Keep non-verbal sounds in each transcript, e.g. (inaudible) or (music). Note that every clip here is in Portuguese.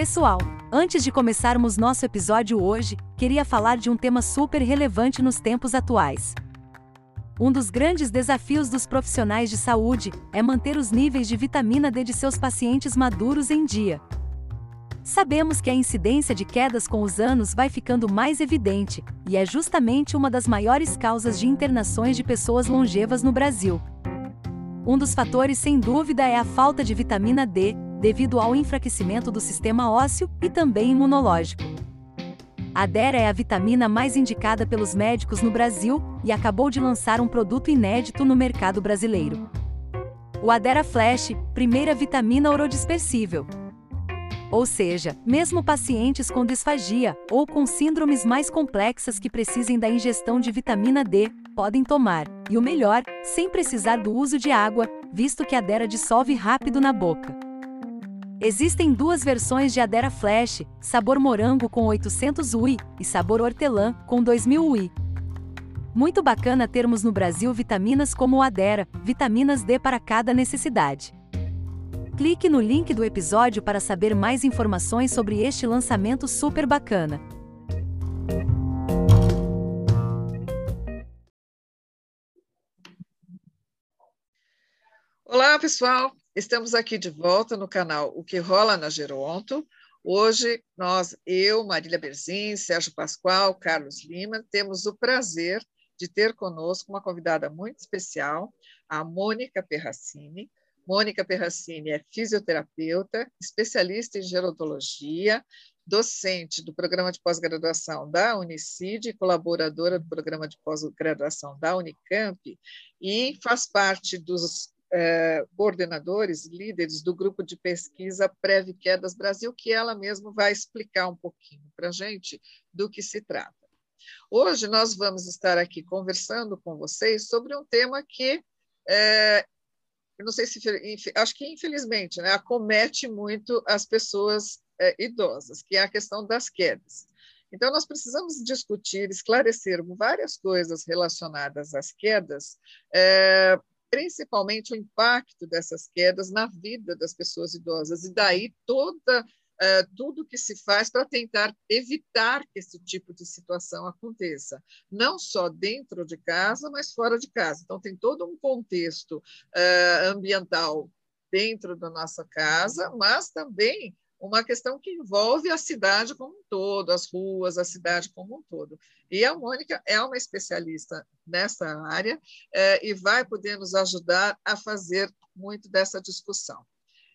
Pessoal, antes de começarmos nosso episódio hoje, queria falar de um tema super relevante nos tempos atuais. Um dos grandes desafios dos profissionais de saúde é manter os níveis de vitamina D de seus pacientes maduros em dia. Sabemos que a incidência de quedas com os anos vai ficando mais evidente, e é justamente uma das maiores causas de internações de pessoas longevas no Brasil. Um dos fatores, sem dúvida, é a falta de vitamina D, devido ao enfraquecimento do sistema ósseo e também imunológico. A Dera é a vitamina mais indicada pelos médicos no Brasil e acabou de lançar um produto inédito no mercado brasileiro. O Adera Flash, primeira vitamina orodispersível. Ou seja, mesmo pacientes com disfagia ou com síndromes mais complexas que precisem da ingestão de vitamina D, podem tomar, e o melhor, sem precisar do uso de água, visto que a Dera dissolve rápido na boca. Existem duas versões de Adera Flash, sabor morango com 800 UI e sabor hortelã com 2000 UI. Muito bacana termos no Brasil vitaminas como o Adera, vitaminas D para cada necessidade. Clique no link do episódio para saber mais informações sobre este lançamento super bacana. Olá, pessoal! Estamos aqui de volta no canal O que rola na Geronto. Hoje, nós, eu, Marília Berzin, Sérgio Pascoal, Carlos Lima, temos o prazer de ter conosco uma convidada muito especial, a Mônica Perracini. Mônica Perracini é fisioterapeuta, especialista em gerontologia, docente do programa de pós-graduação da Unicid, colaboradora do programa de pós-graduação da Unicamp e faz parte dos é, coordenadores, líderes do grupo de pesquisa Preve Quedas Brasil, que ela mesma vai explicar um pouquinho para a gente do que se trata. Hoje nós vamos estar aqui conversando com vocês sobre um tema que, é, não sei se, acho que infelizmente, né, acomete muito as pessoas é, idosas, que é a questão das quedas. Então, nós precisamos discutir, esclarecer várias coisas relacionadas às quedas, é, principalmente o impacto dessas quedas na vida das pessoas idosas, e daí toda uh, tudo que se faz para tentar evitar que esse tipo de situação aconteça, não só dentro de casa, mas fora de casa. Então, tem todo um contexto uh, ambiental dentro da nossa casa, mas também uma questão que envolve a cidade como um todo, as ruas, a cidade como um todo. E a Mônica é uma especialista nessa área é, e vai poder nos ajudar a fazer muito dessa discussão.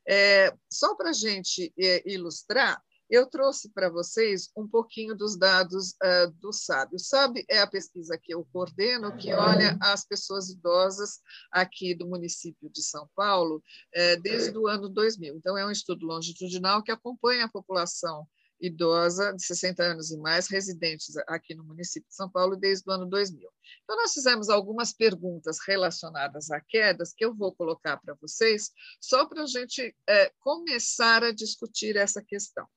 É, só para a gente é, ilustrar, eu trouxe para vocês um pouquinho dos dados uh, do SAB. O SAB é a pesquisa que eu coordeno, que olha as pessoas idosas aqui do município de São Paulo uh, desde o ano 2000. Então, é um estudo longitudinal que acompanha a população idosa de 60 anos e mais residentes aqui no município de São Paulo desde o ano 2000. Então, nós fizemos algumas perguntas relacionadas a quedas que eu vou colocar para vocês, só para a gente é, começar a discutir essa questão.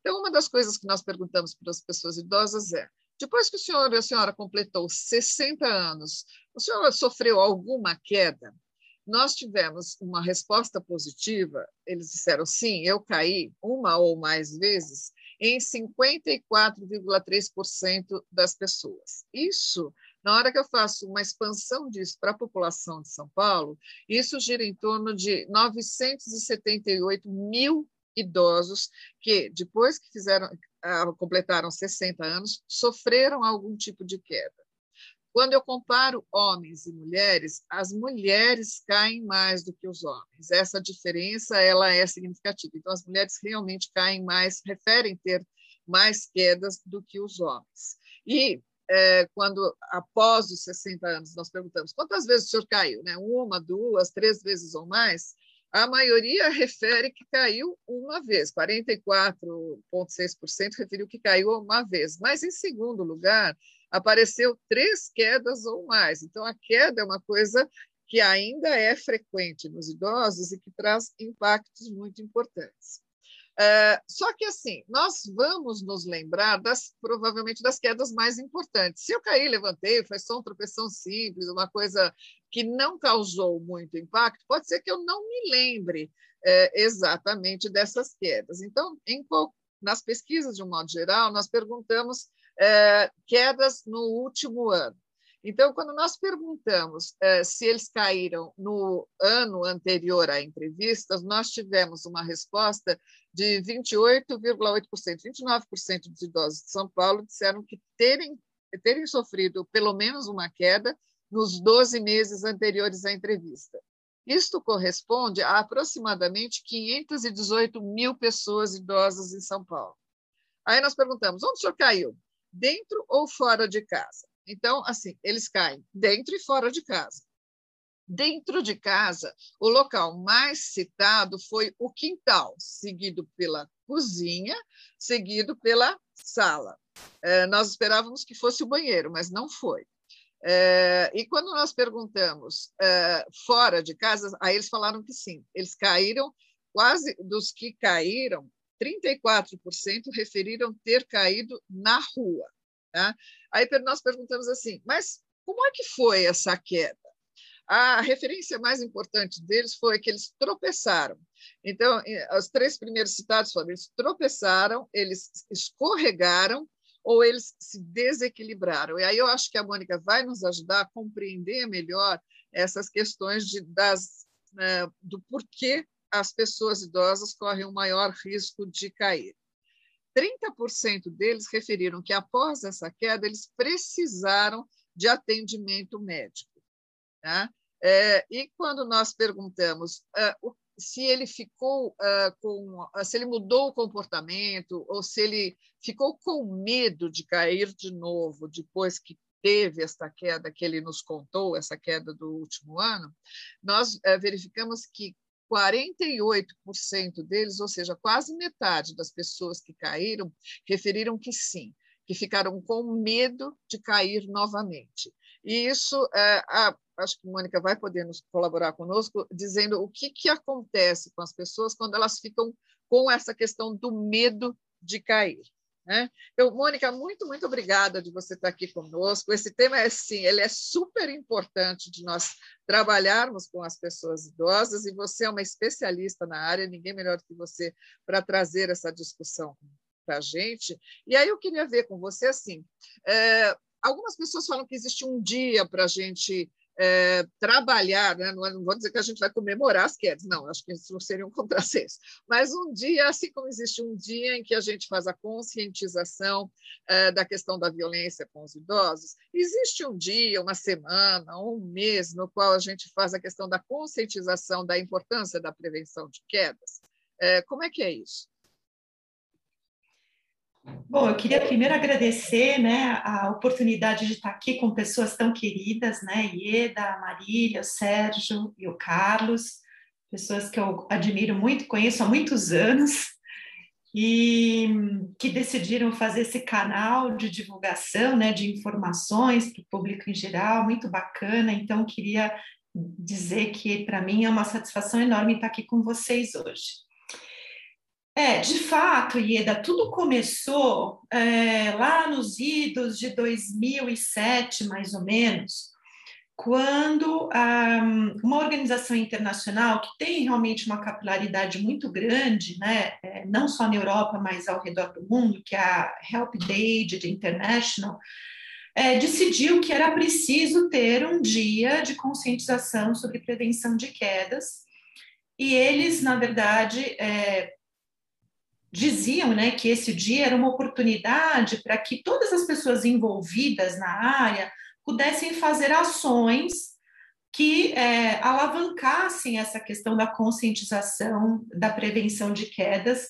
Então, uma das coisas que nós perguntamos para as pessoas idosas é: depois que o senhor e a senhora completou 60 anos, o senhor sofreu alguma queda? Nós tivemos uma resposta positiva, eles disseram sim, eu caí uma ou mais vezes em 54,3% das pessoas. Isso, na hora que eu faço uma expansão disso para a população de São Paulo, isso gira em torno de 978 mil idosos que, depois que fizeram, ah, completaram 60 anos, sofreram algum tipo de queda. Quando eu comparo homens e mulheres, as mulheres caem mais do que os homens. Essa diferença ela é significativa. Então, as mulheres realmente caem mais, referem ter mais quedas do que os homens. E é, quando, após os 60 anos, nós perguntamos quantas vezes o senhor caiu? Né? Uma, duas, três vezes ou mais? A maioria refere que caiu uma vez, 44,6% referiu que caiu uma vez, mas em segundo lugar apareceu três quedas ou mais. Então a queda é uma coisa que ainda é frequente nos idosos e que traz impactos muito importantes. É, só que assim, nós vamos nos lembrar das provavelmente das quedas mais importantes. Se eu caí, levantei, foi só uma tropeção simples, uma coisa que não causou muito impacto, pode ser que eu não me lembre é, exatamente dessas quedas. Então, em, nas pesquisas, de um modo geral, nós perguntamos é, quedas no último ano. Então, quando nós perguntamos é, se eles caíram no ano anterior à entrevista, nós tivemos uma resposta de 28,8%. 29% dos idosos de São Paulo disseram que terem, terem sofrido pelo menos uma queda nos 12 meses anteriores à entrevista. Isto corresponde a aproximadamente 518 mil pessoas idosas em São Paulo. Aí nós perguntamos: onde o senhor caiu? Dentro ou fora de casa? Então, assim, eles caem dentro e fora de casa. Dentro de casa, o local mais citado foi o quintal, seguido pela cozinha, seguido pela sala. É, nós esperávamos que fosse o banheiro, mas não foi. É, e quando nós perguntamos é, fora de casa, aí eles falaram que sim, eles caíram, quase dos que caíram, 34% referiram ter caído na rua. Tá? Aí nós perguntamos assim, mas como é que foi essa queda? A referência mais importante deles foi que eles tropeçaram. Então, os três primeiros citados foram: eles tropeçaram, eles escorregaram ou eles se desequilibraram. E aí eu acho que a Mônica vai nos ajudar a compreender melhor essas questões de, das, né, do porquê as pessoas idosas correm o maior risco de cair. 30% deles referiram que após essa queda eles precisaram de atendimento médico. Tá? É, e quando nós perguntamos uh, se ele ficou uh, com, se ele mudou o comportamento ou se ele ficou com medo de cair de novo depois que teve esta queda que ele nos contou, essa queda do último ano, nós uh, verificamos que 48% deles, ou seja, quase metade das pessoas que caíram, referiram que sim, que ficaram com medo de cair novamente. E isso, é, a, acho que Mônica vai poder nos colaborar conosco, dizendo o que, que acontece com as pessoas quando elas ficam com essa questão do medo de cair. Né? Então, Mônica, muito, muito obrigada de você estar aqui conosco. Esse tema é sim, ele é super importante de nós trabalharmos com as pessoas idosas e você é uma especialista na área, ninguém melhor do que você para trazer essa discussão para a gente. E aí eu queria ver com você assim, é, algumas pessoas falam que existe um dia para a gente é, trabalhar, né? não, é, não, vou dizer que a gente vai comemorar as quedas, não, acho que isso seria um (laughs) contrassenso, mas um dia, assim como existe um dia em que a gente faz a conscientização é, da questão da violência com os idosos, existe um dia, uma semana, um mês no qual a gente faz a questão da conscientização da importância da prevenção de quedas. É, como é que é isso? Bom, eu queria primeiro agradecer né, a oportunidade de estar aqui com pessoas tão queridas, né? Ieda, Marília, o Sérgio e o Carlos, pessoas que eu admiro muito, conheço há muitos anos e que decidiram fazer esse canal de divulgação, né, de informações para o público em geral, muito bacana. Então, queria dizer que para mim é uma satisfação enorme estar aqui com vocês hoje. É, de fato, Ieda, tudo começou é, lá nos idos de 2007, mais ou menos, quando um, uma organização internacional que tem realmente uma capilaridade muito grande, né, é, não só na Europa, mas ao redor do mundo, que é a Help Aid International, é, decidiu que era preciso ter um dia de conscientização sobre prevenção de quedas. E eles, na verdade, é, diziam né, que esse dia era uma oportunidade para que todas as pessoas envolvidas na área pudessem fazer ações que é, alavancassem essa questão da conscientização, da prevenção de quedas,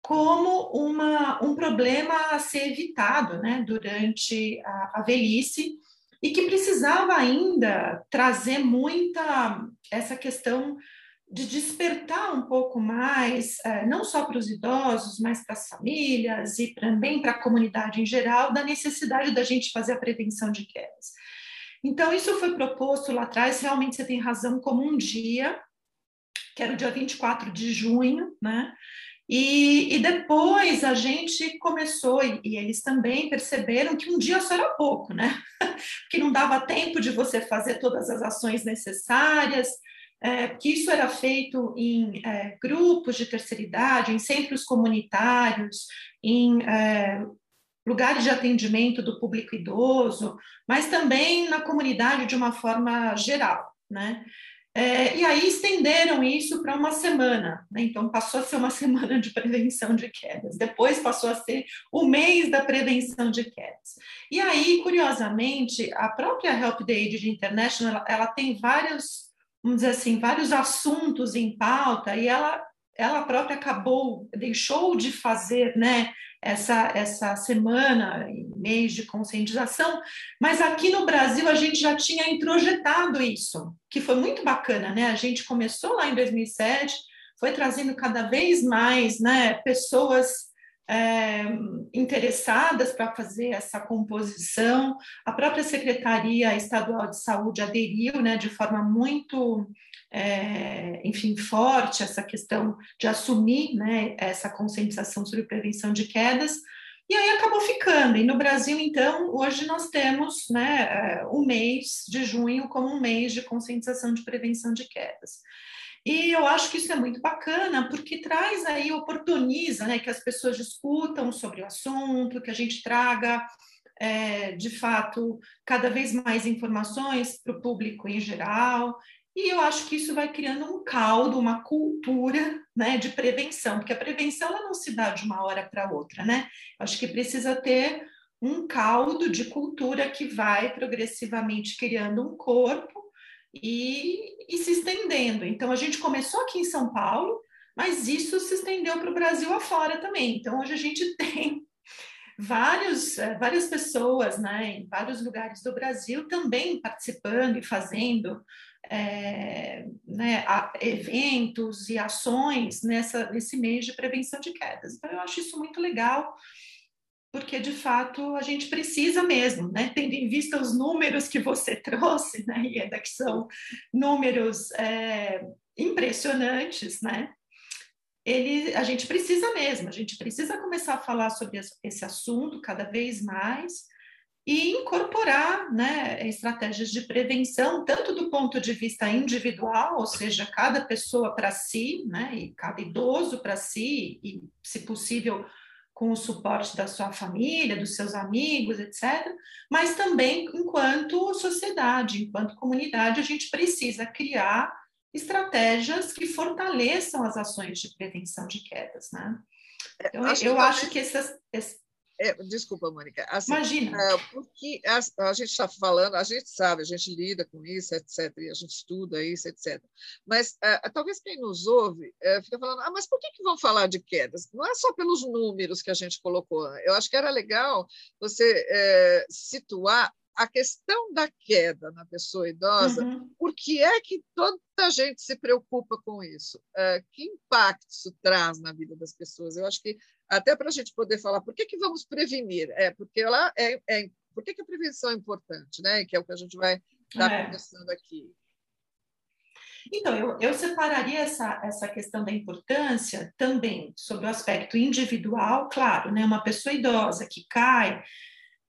como uma, um problema a ser evitado né, durante a, a velhice e que precisava ainda trazer muita essa questão de despertar um pouco mais, é, não só para os idosos, mas para as famílias e também para a comunidade em geral, da necessidade da gente fazer a prevenção de quedas. Então, isso foi proposto lá atrás, realmente você tem razão, como um dia, que era o dia 24 de junho, né? E, e, depois a gente começou, e, e, eles também perceberam que um dia só era pouco, né? (laughs) que não dava tempo de você fazer todas as ações necessárias, é, que isso era feito em é, grupos de terceira idade, em centros comunitários, em é, lugares de atendimento do público idoso, mas também na comunidade de uma forma geral, né? É, e aí estenderam isso para uma semana, né? então passou a ser uma (laughs) semana de prevenção de quedas, depois passou a ser o mês da prevenção de quedas. E aí, curiosamente, a própria Help the Aged International, ela, ela tem vários, vamos dizer assim, vários assuntos em pauta e ela ela própria acabou, deixou de fazer né, essa, essa semana, mês de conscientização, mas aqui no Brasil a gente já tinha introjetado isso, que foi muito bacana, né? A gente começou lá em 2007, foi trazendo cada vez mais né, pessoas é, interessadas para fazer essa composição. A própria Secretaria Estadual de Saúde aderiu né, de forma muito é, enfim, forte essa questão de assumir né, essa conscientização sobre prevenção de quedas, e aí acabou ficando. E no Brasil, então, hoje nós temos né, o mês de junho como um mês de conscientização de prevenção de quedas. E eu acho que isso é muito bacana, porque traz aí, oportuniza né, que as pessoas discutam sobre o assunto, que a gente traga, é, de fato, cada vez mais informações para o público em geral. E eu acho que isso vai criando um caldo, uma cultura né, de prevenção, porque a prevenção ela não se dá de uma hora para outra, né? Acho que precisa ter um caldo de cultura que vai progressivamente criando um corpo e, e se estendendo. Então, a gente começou aqui em São Paulo, mas isso se estendeu para o Brasil afora também. Então, hoje a gente (laughs) tem vários, eh, várias pessoas né, em vários lugares do Brasil também participando e fazendo é, né, eventos e ações nessa, nesse mês de prevenção de quedas. Então, eu acho isso muito legal, porque de fato a gente precisa mesmo, né, tendo em vista os números que você (laughs) trouxe, né, ainda que são números é, impressionantes, né, ele, a gente precisa mesmo, a gente precisa começar a falar sobre esse assunto cada vez mais e incorporar né, estratégias de prevenção, tanto do ponto de vista individual, ou seja, cada pessoa para si, né, e cada idoso para si, e, se possível, com o suporte da sua família, dos seus amigos, etc., mas também enquanto sociedade, enquanto comunidade, a gente precisa criar estratégias que fortaleçam as ações de prevenção de quedas, né? Então, acho eu acho que essas, é, desculpa, Mônica. Assim, Imagina. É, porque a, a gente está falando, a gente sabe, a gente lida com isso, etc., e a gente estuda isso, etc. Mas é, talvez quem nos ouve é, fica falando, ah, mas por que, que vão falar de quedas? Não é só pelos números que a gente colocou. Né? Eu acho que era legal você é, situar a questão da queda na pessoa idosa, uhum. por que é que toda gente se preocupa com isso? Uh, que impacto isso traz na vida das pessoas? Eu acho que até para a gente poder falar por que, que vamos prevenir, é porque ela é, é por que, que a prevenção é importante, né? Que é o que a gente vai estar é. conversando aqui. Então, eu, eu separaria essa, essa questão da importância também sobre o aspecto individual, claro, né? Uma pessoa idosa que cai,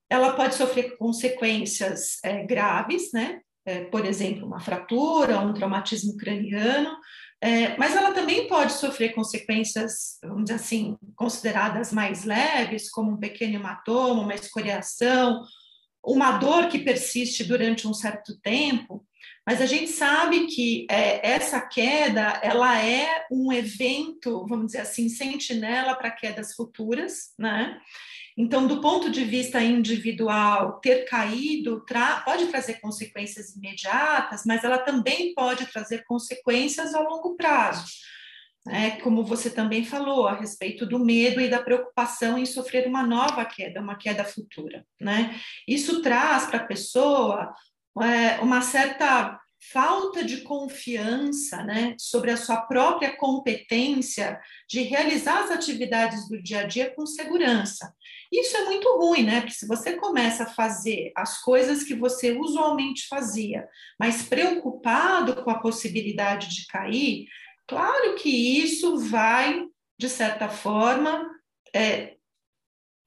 ela pode sofrer consequências é, graves, né? É, por exemplo, uma fratura, um traumatismo craniano, é, mas ela também pode sofrer consequências, vamos dizer assim, consideradas mais leves, como um pequeno hematoma, uma escoriação, uma dor que persiste durante um certo tempo. Mas a gente sabe que é, essa queda, ela é um evento, vamos dizer assim, sentinela para quedas futuras, né? Então, do ponto de vista individual, ter caído tra pode trazer consequências imediatas, mas ela também pode trazer consequências a longo prazo. É, como você também falou, a respeito do medo e da preocupação em sofrer uma nova queda, uma queda futura. Né? Isso traz para a pessoa é, uma certa falta de confiança né, sobre a sua própria competência de realizar as atividades do dia a dia com segurança. Isso é muito ruim, né? Porque se você começa a fazer as coisas que você usualmente fazia, mas preocupado com a possibilidade de cair, claro que isso vai de certa forma, é,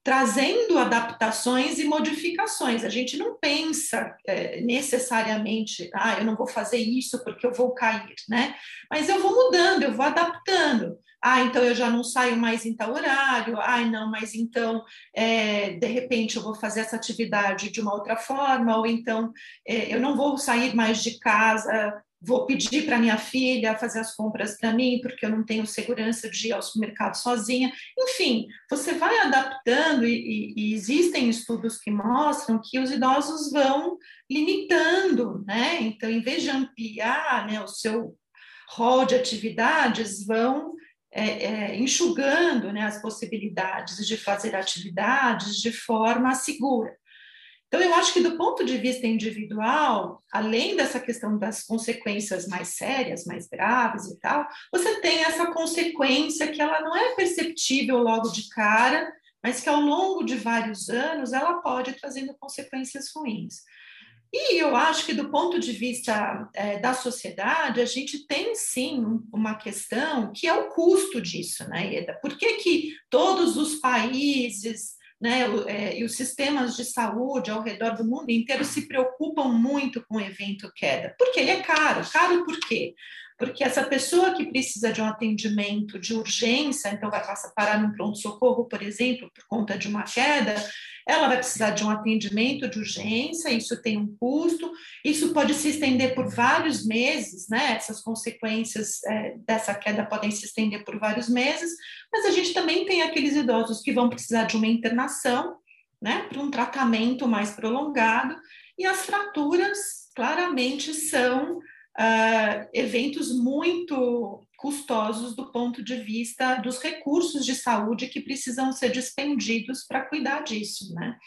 trazendo adaptações e modificações. A gente não pensa é, necessariamente, ah, eu não vou fazer isso porque eu vou cair, né? Mas eu vou mudando, eu vou adaptando. Ah, então eu já não saio mais em tal horário. Ah, não, mas então, é, de repente, eu vou fazer essa atividade de uma outra forma, ou então é, eu não vou sair mais de casa vou pedir para minha filha fazer as compras para mim, porque eu não tenho segurança de ir ao supermercado sozinha. Enfim, você vai adaptando, e, e, existem estudos que mostram que os idosos vão limitando, né? Então, em vez de ampliar né, o seu rol de atividades, vão é, é, enxugando né, as possibilidades de fazer atividades de forma segura. Então, eu acho que do ponto de vista individual, além dessa questão das consequências mais sérias, mais graves e tal, você tem essa consequência que ela não é perceptível logo de cara, mas que ao longo de vários anos ela pode trazendo consequências ruins. E eu acho que do ponto de vista é, da sociedade, a gente tem sim uma questão que é o custo disso, né, Eda? Por que, que todos os países né, é, e os sistemas de saúde ao redor do mundo inteiro se preocupam muito com o evento queda, porque ele é caro. Caro por quê? Porque essa pessoa que precisa de um atendimento de urgência, então vai passar parar num pronto-socorro, por exemplo, por conta de uma queda, ela vai precisar de um atendimento de urgência, isso tem um custo, isso pode se estender por vários meses, né? Essas consequências é, dessa queda podem se estender por vários meses, mas a gente também tem aqueles idosos que vão precisar de uma internação, né, para um tratamento mais prolongado, e as fraturas claramente são uh, eventos muito custosos do ponto de vista dos recursos de saúde que precisam ser dispendidos para cuidar disso, né?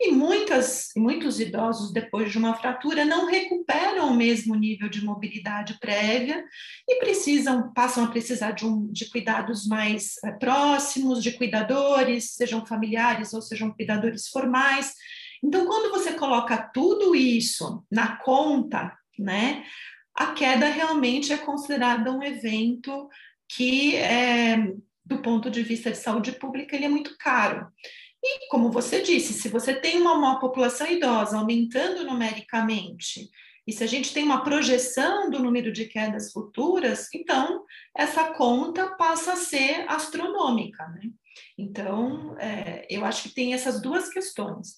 E muitas, muitos idosos, depois de uma fratura, não recuperam o mesmo nível de mobilidade prévia e precisam, passam a precisar de, um, de cuidados mais é, próximos, de cuidadores, sejam familiares ou sejam cuidadores formais. Então, quando você coloca tudo isso na conta, né? A queda realmente é considerada um evento que, é, do ponto de vista de saúde pública, ele é muito caro. E, como você disse, se você tem uma, população idosa aumentando numericamente, e se a gente tem uma projeção do número de quedas futuras, então essa conta passa a ser astronômica. Né? Então, é, eu acho que tem essas duas questões.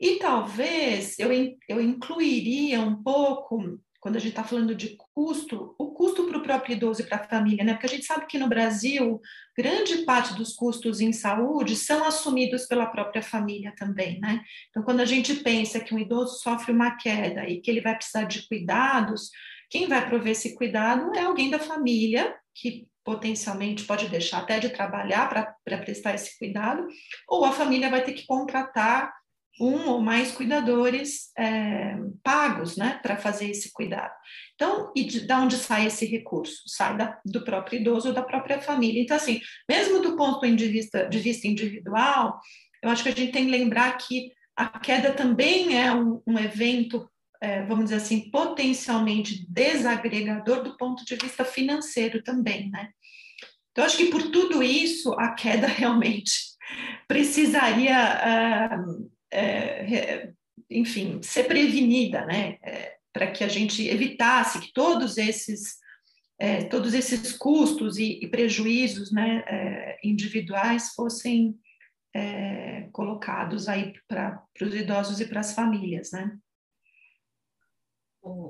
E talvez eu, eu incluiria um pouco quando a gente está falando de custo, o custo para o próprio idoso e para a família, né? Porque a gente sabe que no Brasil, grande parte dos custos em saúde são assumidos pela própria família também, né? Então, quando a gente pensa que um idoso sofre uma queda e que ele vai precisar de cuidados, quem vai prover esse cuidado é alguém da família, que potencialmente pode deixar até de trabalhar para prestar esse cuidado, ou a família vai ter que contratar um ou mais cuidadores é, pagos né, para fazer esse cuidado. Então, e de, de onde sai esse recurso? Sai da, do próprio idoso ou da própria família. Então, assim, mesmo do ponto de vista, de vista individual, eu acho que a gente tem que lembrar que a queda também é um, um evento, é, vamos dizer assim, potencialmente desagregador do ponto de vista financeiro também, né? Então, acho que por tudo isso, a queda (laughs) realmente precisaria uh, é, enfim, ser prevenida, né? É, para que a gente evitasse que todos esses é, todos esses custos e, e prejuízos né, é, individuais fossem é, colocados aí para os idosos e para as famílias, né?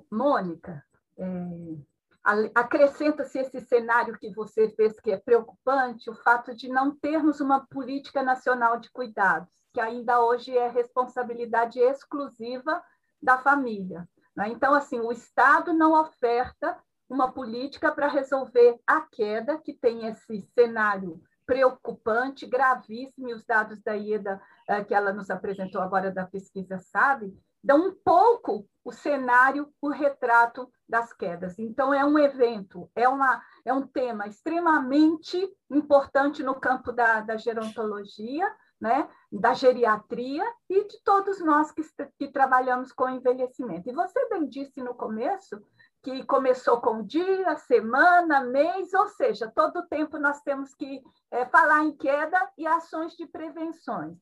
Mônica, é, acrescenta-se esse cenário que você fez que é preocupante, o fato de não termos uma política nacional de cuidados que ainda hoje é responsabilidade exclusiva da família. Né? Então, assim, o Estado não oferta uma política para resolver a queda, que tem esse cenário preocupante, gravíssimo, e os dados da IEDA eh, que ela nos apresentou agora da pesquisa sabe, dão um pouco o cenário, o retrato das quedas. Então, é um evento, é, uma, é um tema extremamente importante no campo da, da gerontologia, né, da geriatria e de todos nós que, que trabalhamos com envelhecimento. E você bem disse no começo que começou com dia, semana, mês, ou seja, todo tempo nós temos que é, falar em queda e ações de prevenções.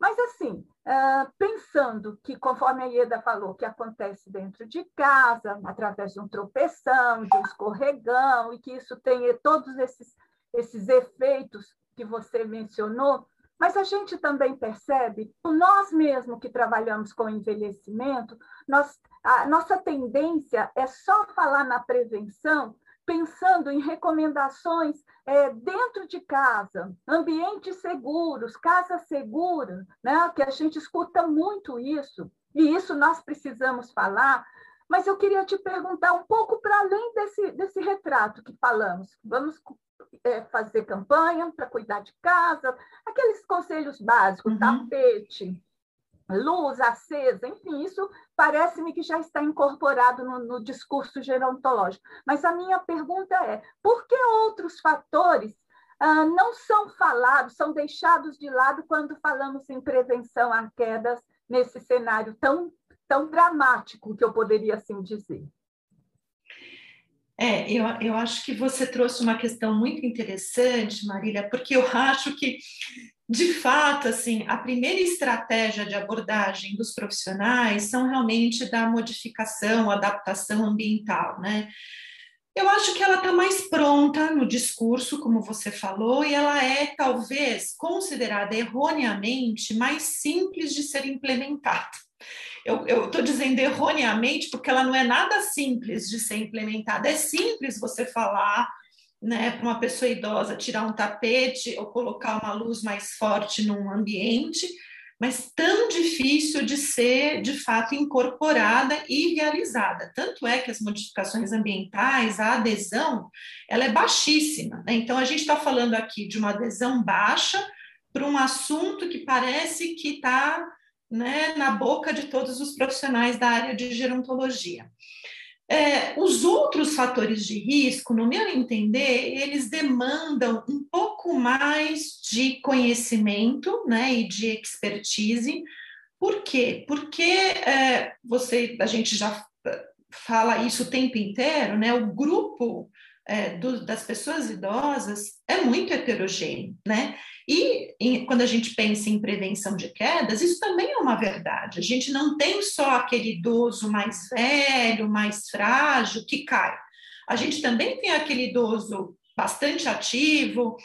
Mas, assim, uh, pensando que, conforme a Ieda falou, que acontece dentro de casa, através de um tropeção, de um escorregão, e que isso tem todos esses, esses efeitos que você mencionou, mas a gente também percebe, nós mesmos que trabalhamos com envelhecimento, nós, a nossa tendência é só falar na prevenção pensando em recomendações é, dentro de casa, ambientes seguros, casa segura, né? que a gente escuta muito isso, e isso nós precisamos falar. Mas eu queria te perguntar um pouco para além desse, desse retrato que falamos. Vamos é, fazer campanha para cuidar de casa, aqueles conselhos básicos, uhum. tapete, luz acesa, enfim, isso parece-me que já está incorporado no, no, discurso gerontológico. Mas a minha pergunta é: por que outros fatores ah, não são falados, são deixados de lado quando falamos em prevenção a quedas nesse cenário tão, tão dramático, que eu poderia assim dizer? É, eu, eu acho que você trouxe uma questão muito interessante, Marília, porque eu (laughs) acho que de fato, assim, a primeira estratégia de abordagem dos profissionais são realmente da modificação, adaptação ambiental, né? Eu acho que ela está mais pronta no discurso, como você falou, e ela é talvez considerada erroneamente mais simples de ser implementada. Eu estou dizendo erroneamente porque ela não é nada simples de ser implementada. É simples você falar né, para uma pessoa idosa tirar um tapete ou colocar uma luz mais forte num ambiente, mas tão difícil de ser de fato incorporada e realizada. Tanto é que as modificações ambientais, a adesão, ela é baixíssima. Né? Então a gente está falando aqui de uma adesão baixa para um assunto que parece que está né, na boca de todos os profissionais da área de gerontologia. É, os outros fatores de risco, no meu entender, eles demandam um pouco mais de conhecimento né, e de expertise. Por quê? Porque é, você, a gente já fala isso o tempo inteiro, né? O grupo é, do, das pessoas idosas é muito heterogêneo, né? E em, quando a gente pensa em prevenção de quedas, isso também é uma verdade. A gente não tem só aquele idoso mais velho, mais frágil que cai. A gente também tem aquele idoso bastante ativo,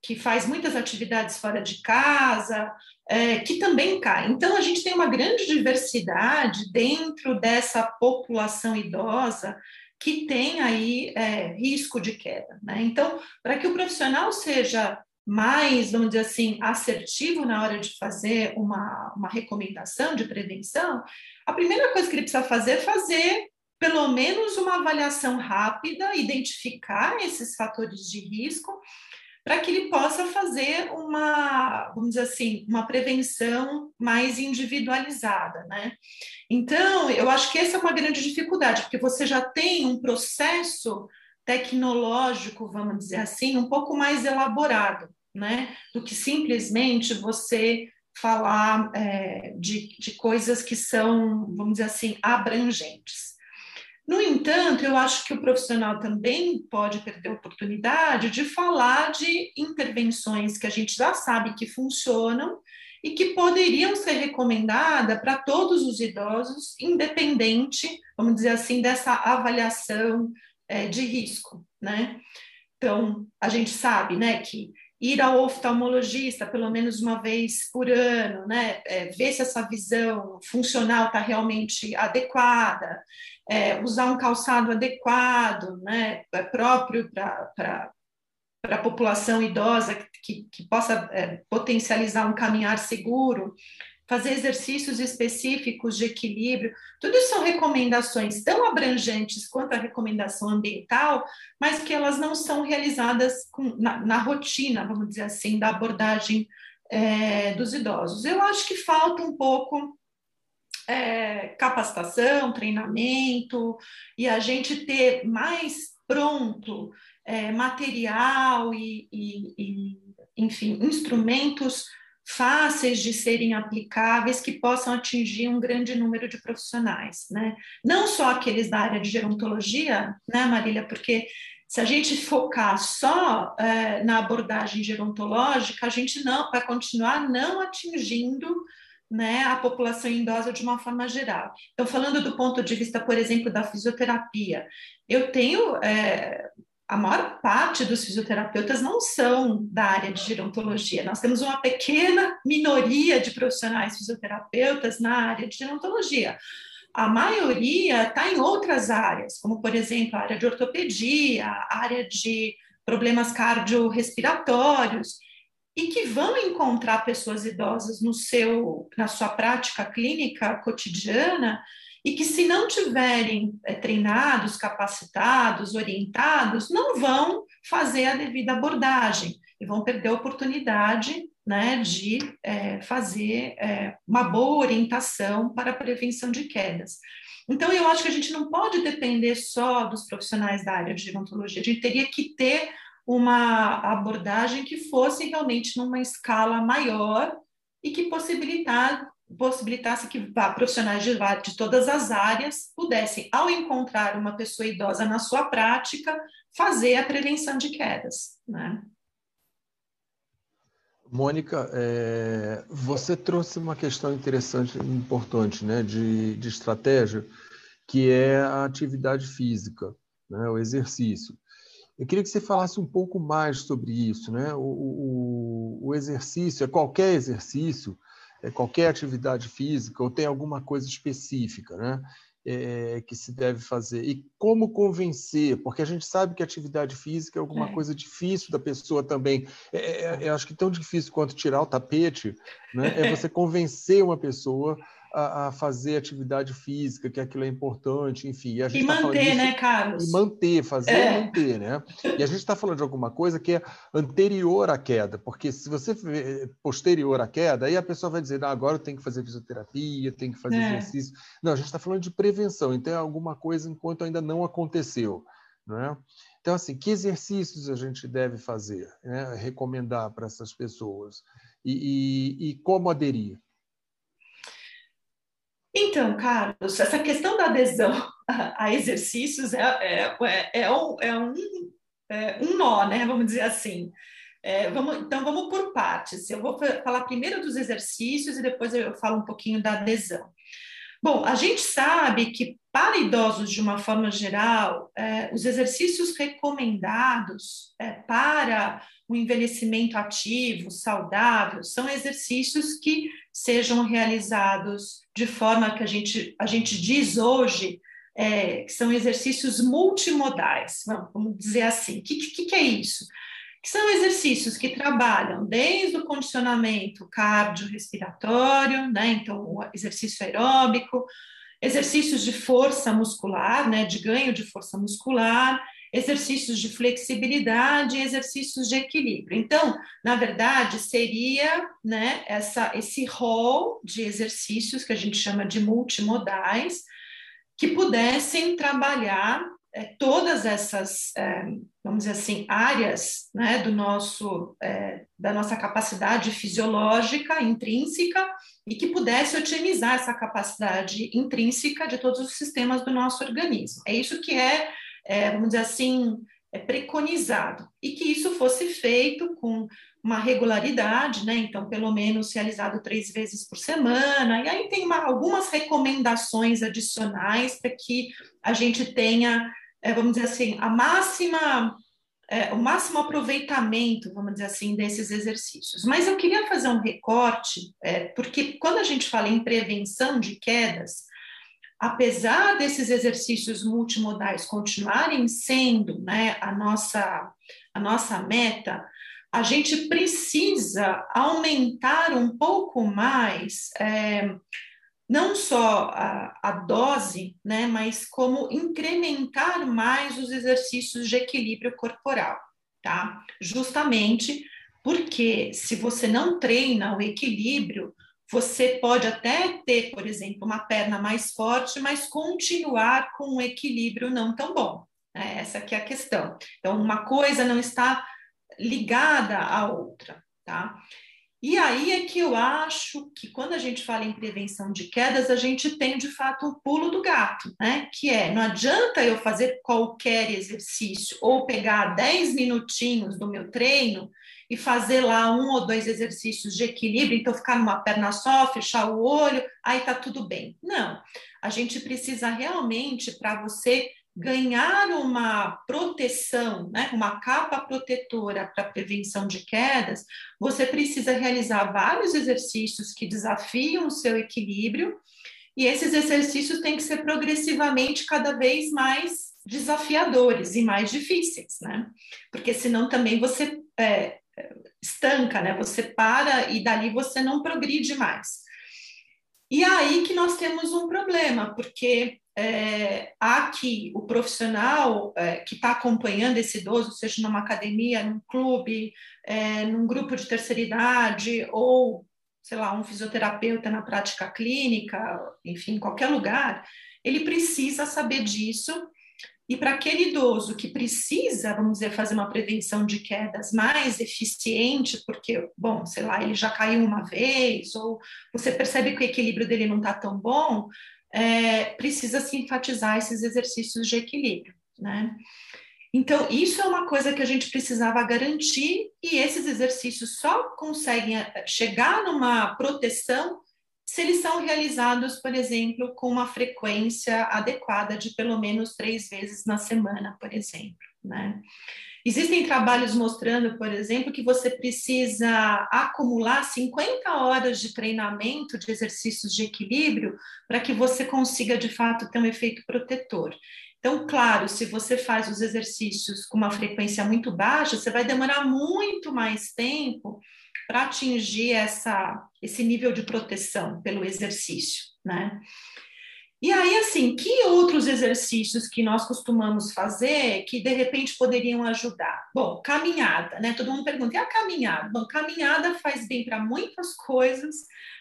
que faz muitas atividades fora de casa, é, que também cai. Então, a gente tem uma grande diversidade dentro dessa população idosa que tem aí é, risco de queda. Né? Então, para que o profissional seja mais, vamos dizer assim, assertivo na hora de fazer uma, uma recomendação de prevenção, a primeira coisa que ele precisa fazer é fazer pelo menos uma avaliação rápida, identificar esses fatores de risco, para que ele possa fazer uma, vamos dizer assim, uma prevenção mais individualizada, né? Então, eu acho que essa é uma grande dificuldade, porque você já tem um processo tecnológico, vamos dizer assim, um pouco mais elaborado, né? Do que simplesmente você falar é, de, de coisas que são, vamos dizer assim, abrangentes. No entanto, eu acho que o profissional também pode perder a oportunidade de falar de intervenções que a gente já sabe que funcionam e que poderiam ser recomendadas para todos os idosos, independente, vamos dizer assim, dessa avaliação é, de risco, né? Então, a gente sabe, né, que ir ao oftalmologista pelo menos uma vez por ano, né, é, ver se essa visão funcional está realmente adequada, é, usar um calçado adequado, né, é próprio para a população idosa que, que possa é, potencializar um caminhar seguro, fazer exercícios específicos de equilíbrio, tudo são recomendações tão abrangentes quanto a recomendação ambiental, mas que elas não são realizadas com, na, na, rotina, vamos dizer assim, da abordagem é, dos idosos. Eu acho que falta um pouco é, capacitação, treinamento, e a gente ter mais pronto é, material e, e, e, enfim, instrumentos fáceis de serem aplicáveis, que possam atingir um grande número de profissionais, né? Não só aqueles da área de gerontologia, né, Marília? Porque se a gente focar só é, na abordagem gerontológica, a gente não vai continuar não atingindo né, a população idosa de uma forma geral. Então, falando do ponto de vista, por exemplo, da fisioterapia, eu tenho é, a maior parte dos fisioterapeutas não são da área de gerontologia. Nós temos uma pequena minoria de profissionais fisioterapeutas na área de gerontologia. A maioria está em outras áreas, como, por exemplo, a área de ortopedia, a área de problemas cardiorrespiratórios, e que vão encontrar pessoas idosas no seu, na sua prática clínica cotidiana e que, se não tiverem é, treinados, capacitados, orientados, não vão fazer a devida abordagem e vão perder a oportunidade né, de é, fazer é, uma boa orientação para a prevenção de quedas. Então, eu acho que a gente não pode depender só dos profissionais da área de gerontologia, a gente teria que ter uma abordagem que fosse realmente numa escala maior e que possibilitar, possibilitasse que profissionais de, de todas as áreas pudessem, ao encontrar uma pessoa idosa na sua prática, fazer a prevenção de quedas. Né? Mônica, é, você trouxe uma questão interessante, importante, né, de, de estratégia, que é a atividade física, né, o exercício. Eu queria que você falasse um pouco mais sobre isso, né? O, o, o exercício, é qualquer exercício, qualquer atividade física, ou tem alguma coisa específica, né? é, que se deve fazer e como convencer, porque a gente sabe que atividade física é alguma é. coisa difícil da pessoa também. É, é, é, eu acho que tão difícil quanto tirar o tapete, né? É você convencer uma pessoa a, a, fazer atividade física, que aquilo é importante, enfim. E, a gente e tá manter, né, Carlos? E manter, fazer é. e manter, né? E a gente está falando de alguma coisa que é anterior à queda, porque se você posterior à queda, aí a pessoa vai dizer, ah, agora eu tenho que fazer fisioterapia, tenho que fazer é. exercício. Não, a gente está falando de prevenção, então é alguma coisa enquanto ainda não aconteceu, não é? Então, assim, que exercícios a gente deve fazer, né? recomendar para essas pessoas e, e, e como aderir? Então, Carlos, essa questão da adesão (laughs) a exercícios é, é, é, é um, é um, é um nó, né? Vamos dizer assim. É, vamos, então, vamos por partes. Eu vou falar primeiro dos exercícios e depois eu falo um pouquinho da adesão. Bom, a gente sabe que para idosos, de uma forma geral, os exercícios recomendados para o envelhecimento ativo, saudável, são exercícios que sejam realizados de forma que a gente, a gente diz hoje é, que são exercícios multimodais, vamos dizer assim. O que, que, que é isso? Que são exercícios que trabalham desde o condicionamento cardiorrespiratório, né? então o exercício aeróbico, exercícios de força muscular, né? de ganho de força muscular, exercícios de flexibilidade e exercícios de equilíbrio. Então, na verdade, seria né, essa, esse rol de exercícios que a gente chama de multimodais, que pudessem trabalhar é, todas essas, é, vamos dizer assim, áreas né, do nosso, é, da nossa capacidade fisiológica intrínseca e que pudesse otimizar essa capacidade intrínseca de todos os sistemas do nosso organismo. É isso que é é, vamos dizer assim, é preconizado, e que isso fosse feito com uma regularidade, né? Então, pelo menos realizado três vezes por semana, e aí tem uma, algumas recomendações adicionais para que a gente tenha, é, vamos dizer assim, a máxima. É, o máximo aproveitamento, vamos dizer assim, desses exercícios. Mas eu queria fazer um recorte, é, porque quando a gente fala em prevenção de quedas, apesar desses exercícios multimodais continuarem sendo né, a, nossa, a nossa meta, a gente precisa aumentar um pouco mais, é, não só a, a, dose, né, mas como incrementar mais os exercícios de equilíbrio corporal, tá? Justamente porque se você não treina o equilíbrio, você pode até ter, por exemplo, uma perna mais forte, mas continuar com um equilíbrio não tão bom. Né? Essa aqui é a questão. Então, uma coisa não está ligada à outra, tá? E aí é que eu acho que quando a gente fala em prevenção de quedas, a gente tem de fato o pulo do gato, né? Que é, não adianta eu fazer qualquer exercício ou pegar 10 minutinhos do meu treino e fazer lá um ou dois exercícios de equilíbrio, então ficar numa perna só, fechar o olho, aí tá tudo bem. Não, a gente precisa realmente, para você ganhar uma proteção, né, uma capa protetora para prevenção de quedas, você precisa realizar vários exercícios que desafiam o seu equilíbrio, e esses exercícios têm que ser progressivamente cada vez mais desafiadores e mais difíceis, né? Porque senão também você é, estanca, né? Você para e dali você não progride mais. E aí que nós temos um problema, porque é, há que o profissional é, que está acompanhando esse idoso, seja numa academia, num clube, é, num grupo de terceira idade, ou, sei lá, um fisioterapeuta na prática clínica, enfim, qualquer lugar, ele precisa saber disso. E para aquele idoso que precisa, vamos dizer, fazer uma prevenção de quedas mais eficiente, porque, bom, sei lá, ele já caiu uma vez, ou você percebe que o equilíbrio dele não está tão bom, é, precisa se enfatizar esses exercícios de equilíbrio, né? Então, isso é uma coisa que a gente precisava garantir, e esses exercícios só conseguem é, chegar numa proteção se eles são realizados, por exemplo, com uma frequência adequada de pelo menos três vezes na semana, por exemplo, né? Existem trabalhos mostrando, por exemplo, que você precisa acumular 50 horas de treinamento de exercícios de equilíbrio para que você consiga, de fato, ter um efeito protetor. Então, claro, se você faz os exercícios com uma frequência muito baixa, você vai demorar muito mais tempo para atingir essa, esse nível de proteção pelo exercício, né? E aí, assim, que outros exercícios que nós costumamos fazer que de repente poderiam ajudar? Bom, caminhada, né? Todo mundo pergunta, e a caminhada? Bom, caminhada faz bem para muitas coisas,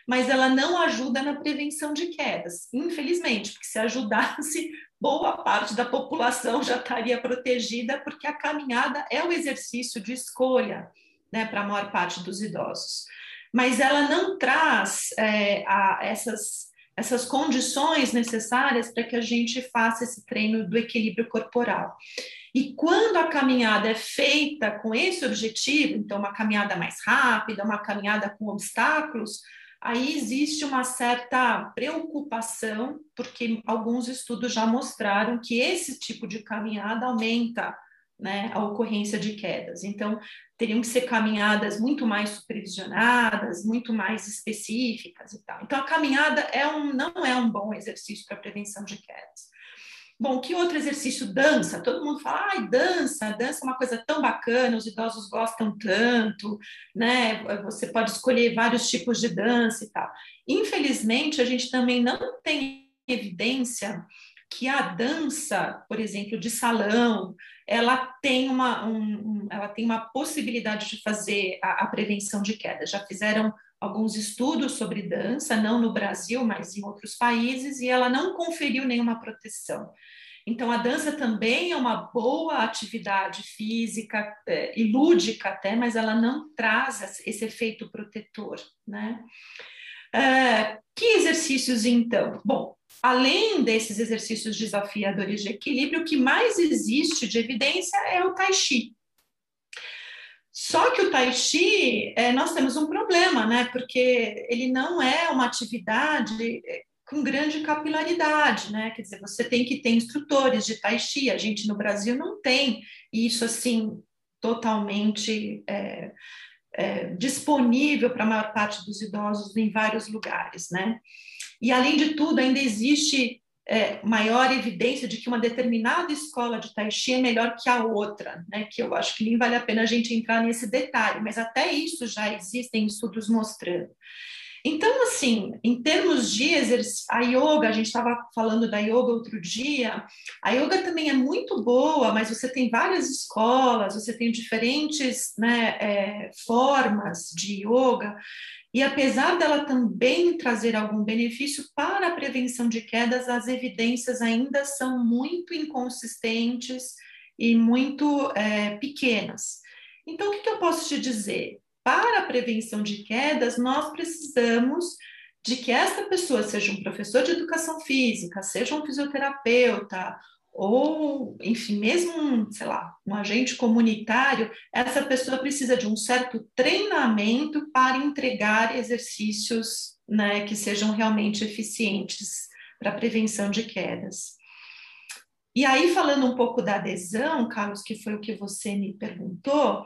mas ela não ajuda na prevenção de quedas, infelizmente, porque se ajudasse, (laughs) boa parte da população já estaria protegida, porque a caminhada é o exercício de escolha, né, para a maior parte dos idosos. Mas ela não traz é, a, essas essas condições necessárias para que a gente faça esse treino do equilíbrio corporal. E quando a caminhada é feita com esse objetivo, então uma caminhada mais rápida, uma caminhada com obstáculos, aí existe uma certa preocupação, porque alguns estudos já mostraram que esse tipo de caminhada aumenta né, a ocorrência de quedas. Então, teriam que ser caminhadas muito mais supervisionadas, muito mais específicas e tal. Então, a caminhada é um, não é um bom exercício para prevenção de quedas. Bom, que outro exercício? Dança. Todo mundo fala, ai, dança, dança é uma coisa tão bacana, os idosos gostam tanto, né? Você pode escolher vários tipos de dança e tal. Infelizmente, a gente também não tem evidência que a dança, por exemplo, de salão, ela tem uma, um, ela tem uma possibilidade de fazer a, a, prevenção de queda. Já fizeram alguns estudos sobre dança, não no Brasil, mas em outros países, e ela não conferiu nenhuma proteção. Então, a dança também é uma boa atividade física é, e lúdica até, mas ela não traz esse efeito protetor, né? É, que exercícios, então? Bom, além desses exercícios desafiadores de equilíbrio, o que mais existe de evidência é o Tai Chi. Só que o Tai Chi, é, nós temos um problema, né? Porque ele não é uma atividade é, com grande capilaridade, né? Quer dizer, você tem que ter instrutores de Tai Chi, a gente no Brasil não tem isso assim totalmente é, é, disponível para a maior parte dos idosos em vários lugares, né? E, além de tudo, ainda existe é, maior evidência de que uma determinada escola de Tai Chi é melhor que a outra, né? que eu acho que nem vale a pena a gente entrar nesse detalhe, mas até isso já existem estudos mostrando. Então, assim, em termos de exercício, a yoga, a gente estava falando da yoga outro dia, a yoga também é muito boa, mas você tem várias escolas, você tem diferentes né, é, formas de yoga, e apesar dela também trazer algum benefício para a prevenção de quedas, as evidências ainda são muito inconsistentes e muito é, pequenas. Então, o que, que eu posso te dizer? Para a prevenção de quedas, nós precisamos de que esta pessoa seja um professor de educação física, seja um fisioterapeuta, ou, enfim, mesmo sei lá, um agente comunitário, essa pessoa precisa de um certo treinamento para entregar exercícios né, que sejam realmente eficientes para prevenção de quedas. E aí, falando um pouco da adesão, Carlos, que foi o que você me perguntou,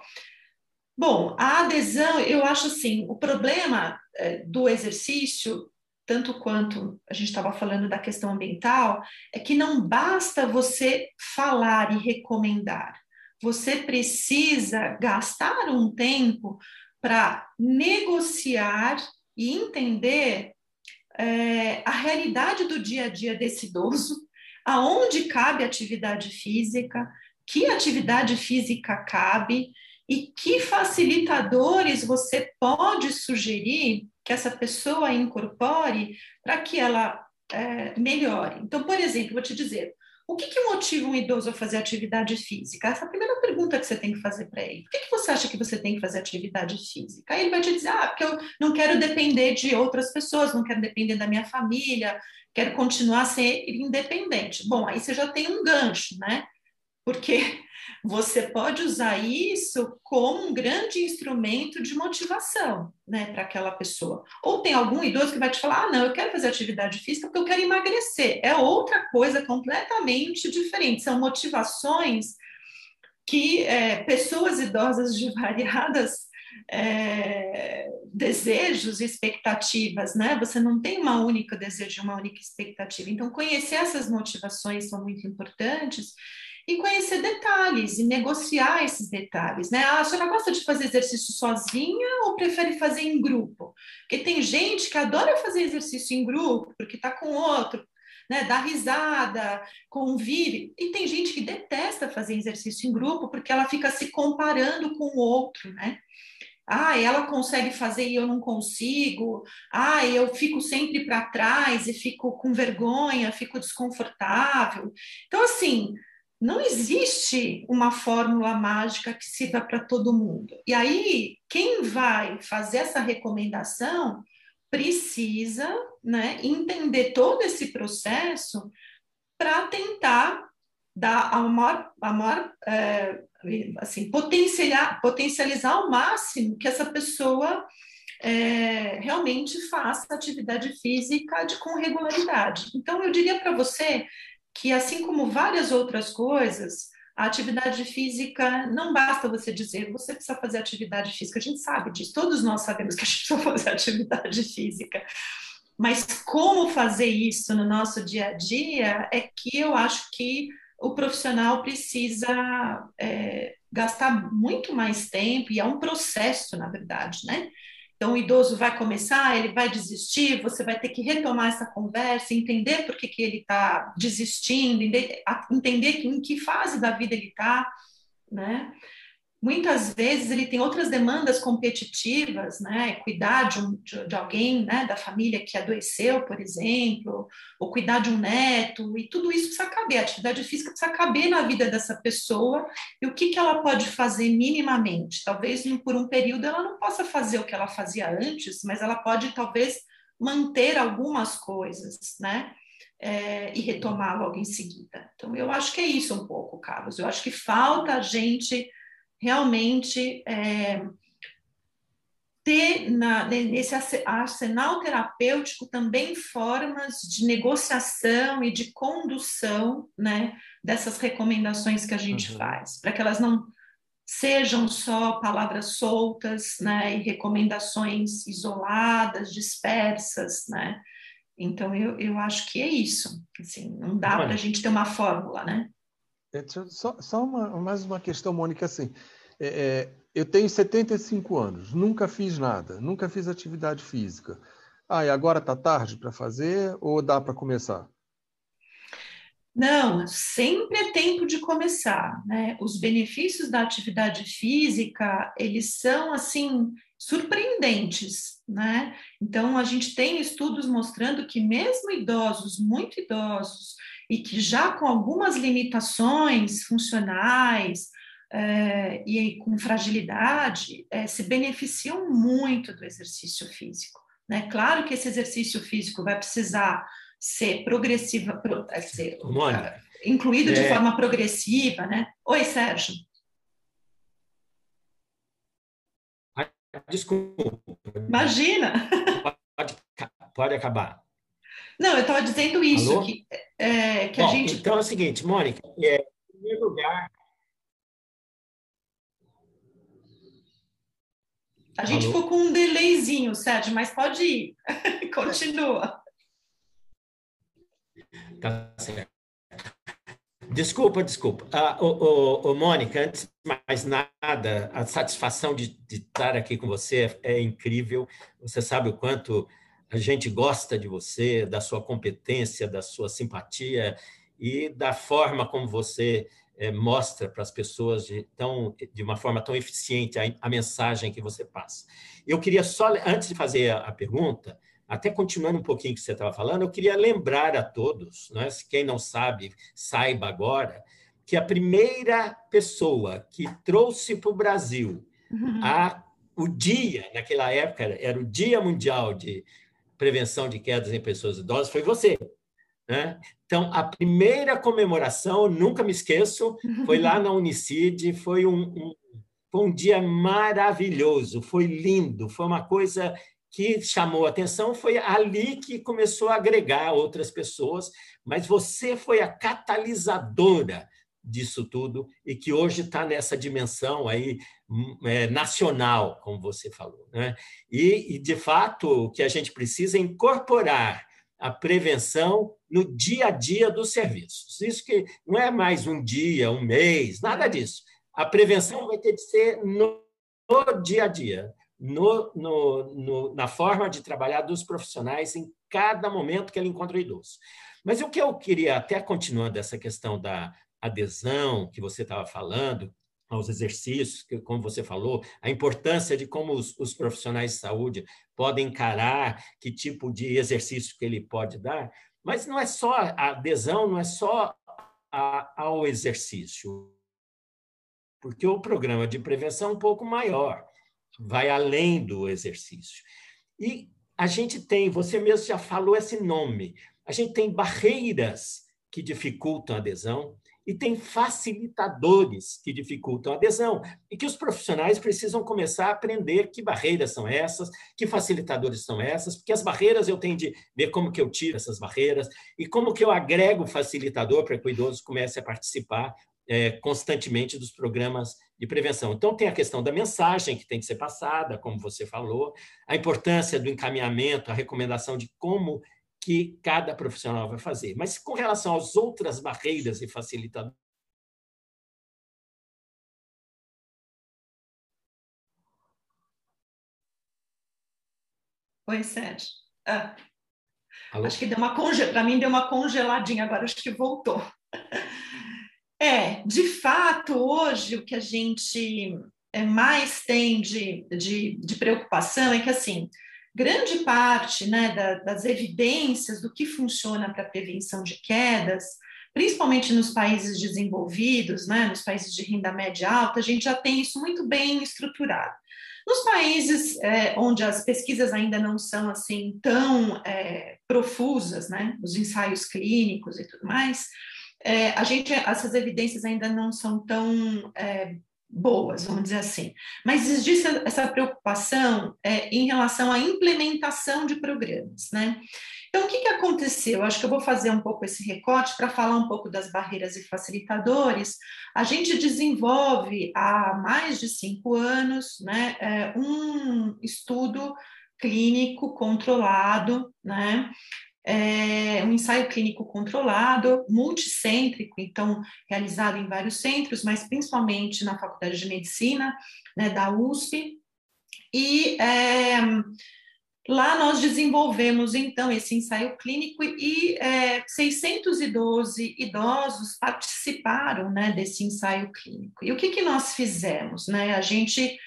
bom, a adesão, eu acho assim, o problema é, do exercício tanto quanto a gente estava falando da questão ambiental, é que não basta você falar e recomendar. Você precisa gastar um tempo para negociar e entender é, a realidade do dia a dia desse idoso, aonde cabe atividade física, que atividade física cabe e que facilitadores você pode sugerir que essa pessoa incorpore para que ela é, melhore. Então, por exemplo, vou te dizer, o que, que, motiva um idoso a fazer atividade física? Essa é a primeira pergunta que você tem que fazer para ele. Por que, que, você acha que você tem que fazer atividade física? Aí ele vai te dizer, ah, porque eu não quero depender de outras pessoas, não quero depender da minha família, quero continuar a ser independente. Bom, aí você já tem um gancho, né? Porque (laughs) você pode usar isso como um grande instrumento de motivação, né, para aquela pessoa. Ou tem algum idoso que vai te falar: ah, não, eu quero fazer atividade física porque eu quero emagrecer. É outra coisa completamente diferente. São motivações que é, pessoas idosas de (laughs) variadas é, desejos e expectativas, né? Você não tem uma única desejo, uma única expectativa. Então, conhecer essas motivações são muito importantes e conhecer detalhes e negociar esses detalhes, né? Ah, a senhora gosta de fazer exercício sozinha ou prefere fazer em grupo? Porque tem gente que adora fazer exercício em grupo, porque está com outro, né? Dá risada, convive. E tem gente que detesta fazer exercício em grupo porque ela fica se comparando com o outro, né? Ah, ela consegue fazer e eu não consigo. Ah, eu fico sempre para trás e fico com vergonha, fico desconfortável. Então, assim, não existe uma fórmula mágica que sirva para todo mundo. E aí, quem vai fazer essa recomendação precisa né, entender todo esse processo para tentar dar a maior, a maior é, assim, potencializar, potencializar ao máximo que essa pessoa é, realmente faça atividade física de, com regularidade. Então, eu diria para você que, assim como várias outras coisas, a atividade física não basta você dizer, você precisa fazer atividade física, a gente sabe disso, todos nós sabemos que a gente (laughs) precisa fazer atividade física. Mas como fazer isso no nosso dia a dia é que eu acho que o profissional precisa é, gastar muito mais tempo, e é um processo, na verdade, né? Então, o idoso vai começar, ele vai desistir, você vai ter que retomar essa conversa, entender por que, que ele está desistindo, entender em que fase da vida ele está, né? Muitas vezes ele tem outras demandas competitivas, né? Cuidar de, um, de, de, alguém, né? Da família que adoeceu, por exemplo, ou cuidar de um neto, e tudo isso precisa caber. A atividade física precisa caber na vida dessa pessoa e o que, que ela pode fazer minimamente. Talvez por um período ela não possa fazer o que ela fazia antes, mas ela pode talvez manter algumas coisas, né? É, e retomar logo em seguida. Então, eu acho que é isso um pouco, Carlos. Eu acho que falta a gente realmente é, ter na, nesse arsenal terapêutico também formas de negociação e de condução né, dessas recomendações que a gente uhum. faz, para que elas não sejam só palavras soltas né, e recomendações isoladas, dispersas, né? Então, eu, eu acho que é isso. Assim, não dá para a gente ter uma fórmula, né? É, só, só uma, mais uma questão, Mônica, assim, é, é, eu tenho 75 anos, nunca fiz nada, nunca fiz atividade física. Ah, e agora está tarde para fazer ou dá para começar? Não, sempre é tempo de começar, né? Os benefícios da atividade física, eles são, assim, surpreendentes, né? Então, a gente tem estudos mostrando que mesmo idosos, muito idosos, e que já com algumas limitações funcionais, é, e com fragilidade é, se beneficiam muito do exercício físico. Né? Claro que esse exercício físico vai precisar ser progressiva, pro, ser, Mônica, incluído de forma progressiva, né? Oi, Sérgio. Desculpa. Imagina. Pode, pode acabar. Não, eu estava dizendo isso, Alô? que, é, que Bom, a gente. Então é o seguinte, Mônica, é, em primeiro lugar. A gente Alô? ficou com um delayzinho, Sérgio, mas pode ir. (laughs) Continua. Tá certo. Desculpa, desculpa. Ah, ô, Mônica, antes de mais nada, a satisfação de, de estar aqui com você é, é incrível. Você sabe o quanto a gente gosta de você, da sua competência, da sua simpatia e da forma como você é, mostra para as pessoas de, tão, de uma forma tão eficiente a, a, mensagem que você passa. Eu queria só, antes de fazer a, a pergunta, até continuando um pouquinho o que você estava falando, eu queria lembrar a todos, né, quem não sabe, saiba agora, que a primeira pessoa que trouxe para o Brasil uhum. a, o dia, naquela época, era o Dia Mundial de Prevenção de Quedas em Pessoas Idosas, foi você. Né? Então, a primeira comemoração, nunca me esqueço, foi lá na Unicid, foi um, um, foi um dia maravilhoso, foi lindo, foi uma coisa que chamou atenção foi ali que começou a agregar outras pessoas, mas você foi a catalisadora disso tudo e que hoje está nessa dimensão aí hum, é, nacional, como você falou. Né? E, e, de fato, o que a gente precisa é incorporar a prevenção no dia a dia dos serviços. Isso que não é mais um dia, um mês, nada disso. A prevenção vai ter de ser no, no dia a dia no, no, na forma de trabalhar dos profissionais em cada momento que ele encontra o idoso. Mas o que eu queria, até continuando essa questão da adesão que você estava falando, aos exercícios, que, como você falou, a importância de como os, os, profissionais de saúde podem encarar que tipo de exercício que ele pode dar, mas não é só a adesão, não é só a, ao exercício, porque o programa de prevenção é um pouco maior vai além do exercício. E a gente tem, você mesmo já falou esse nome, a gente tem barreiras que dificultam a adesão e tem facilitadores que dificultam a adesão e que os profissionais precisam começar a aprender que barreiras são essas, que facilitadores são essas, porque as barreiras eu tenho de ver como que eu tiro essas barreiras e como que eu agrego facilitador para que o idoso comece a participar é, constantemente dos programas de prevenção. Então, tem a questão da mensagem que tem que ser passada, como você falou, a importância do encaminhamento, a recomendação de como que cada profissional vai fazer. Mas com relação às outras barreiras e facilitadores, Oi, Sérgio. Ah, acho que deu uma conge... para mim deu uma congeladinha agora, acho que voltou. É, de fato, hoje o que a gente é, mais tem de, de, de preocupação é que, assim, grande parte né, da, das evidências do que funciona para prevenção de quedas, principalmente nos países desenvolvidos, né, nos países de renda média alta, a gente já tem isso muito bem estruturado. Nos países é, onde as pesquisas ainda não são assim tão é, profusas, né, os ensaios clínicos e tudo mais, é, a gente, essas evidências ainda não são tão é, boas, vamos dizer assim. Mas existe essa preocupação é, em relação à implementação de programas, né? Então, o que, que aconteceu? Acho que eu vou fazer um pouco esse recorte para falar um pouco das barreiras e facilitadores. A gente desenvolve há mais de cinco anos né, é, um estudo clínico controlado, né, é um ensaio clínico controlado, multicêntrico, então realizado em vários centros, mas principalmente na Faculdade de Medicina né, da USP. E é, lá nós desenvolvemos então esse ensaio clínico e é, 612 idosos participaram né, desse ensaio clínico. E o que, que nós fizemos? Né? A gente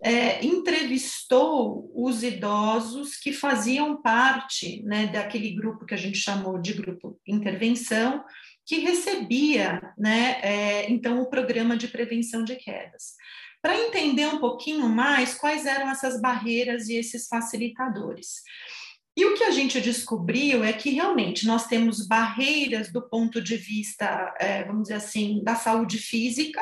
é, entrevistou os idosos que faziam parte né, daquele grupo que a gente chamou de grupo intervenção, que recebia, né, é, então, o programa de prevenção de quedas. Para entender um pouquinho mais quais eram essas barreiras e esses facilitadores. E o que a gente descobriu é que realmente nós temos barreiras do ponto de vista, é, vamos dizer assim, da saúde física,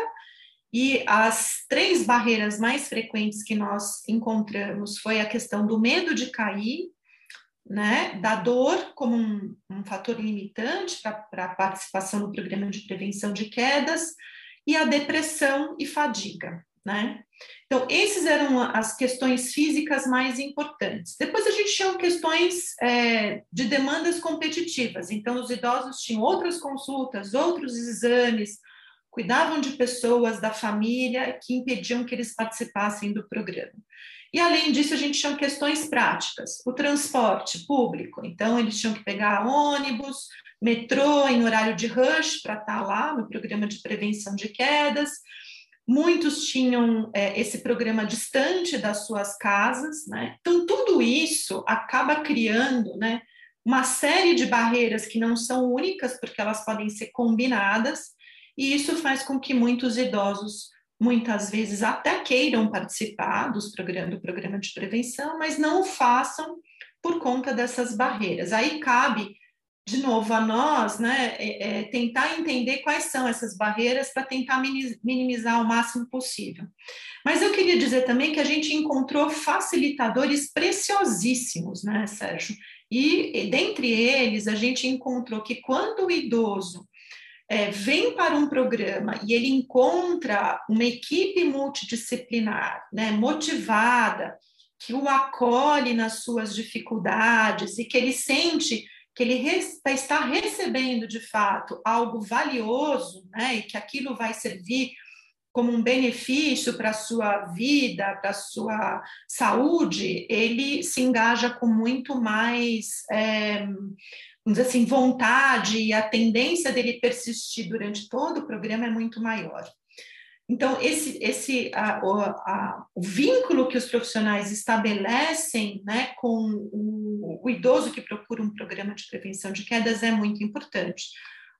e as três barreiras mais frequentes que nós encontramos foi a questão do medo de cair, né, da dor como um, um fator limitante para a participação no programa de prevenção de quedas, e a depressão e fadiga, né? Então, esses eram as questões físicas mais importantes. Depois a gente tinha questões é, de demandas competitivas. Então, os idosos tinham outras consultas, outros exames, cuidavam de pessoas da família que impediam que eles participassem do programa. E além disso, a gente tinha questões práticas, o transporte público. Então, eles tinham que pegar ônibus, metrô em horário de rush para estar lá no programa de prevenção de quedas. Muitos tinham é, esse programa distante das suas casas, né? Então, tudo isso acaba criando, né? Uma série de barreiras que não são únicas, porque elas podem ser combinadas, e isso faz com que muitos idosos muitas vezes até queiram participar dos programa, do programa de prevenção, mas não o façam por conta dessas barreiras. Aí cabe, de novo, a nós né, é, é, tentar entender quais são essas barreiras para tentar minimizar o máximo possível. Mas eu queria dizer também que a gente encontrou facilitadores preciosíssimos, né, Sérgio? E dentre eles, a gente encontrou que quando o idoso é, vem para um programa e ele encontra uma equipe multidisciplinar, né, motivada, que o acolhe nas suas dificuldades e que ele sente que ele está recebendo de fato algo valioso, né, e que aquilo vai servir como um benefício para a sua vida, para a sua saúde, ele se engaja com muito mais é, vamos dizer assim, vontade e a tendência dele persistir durante todo o programa é muito maior. Então, esse, esse a, a, o vínculo que os profissionais estabelecem né, com o, o, idoso que procura um programa de prevenção de quedas é muito importante.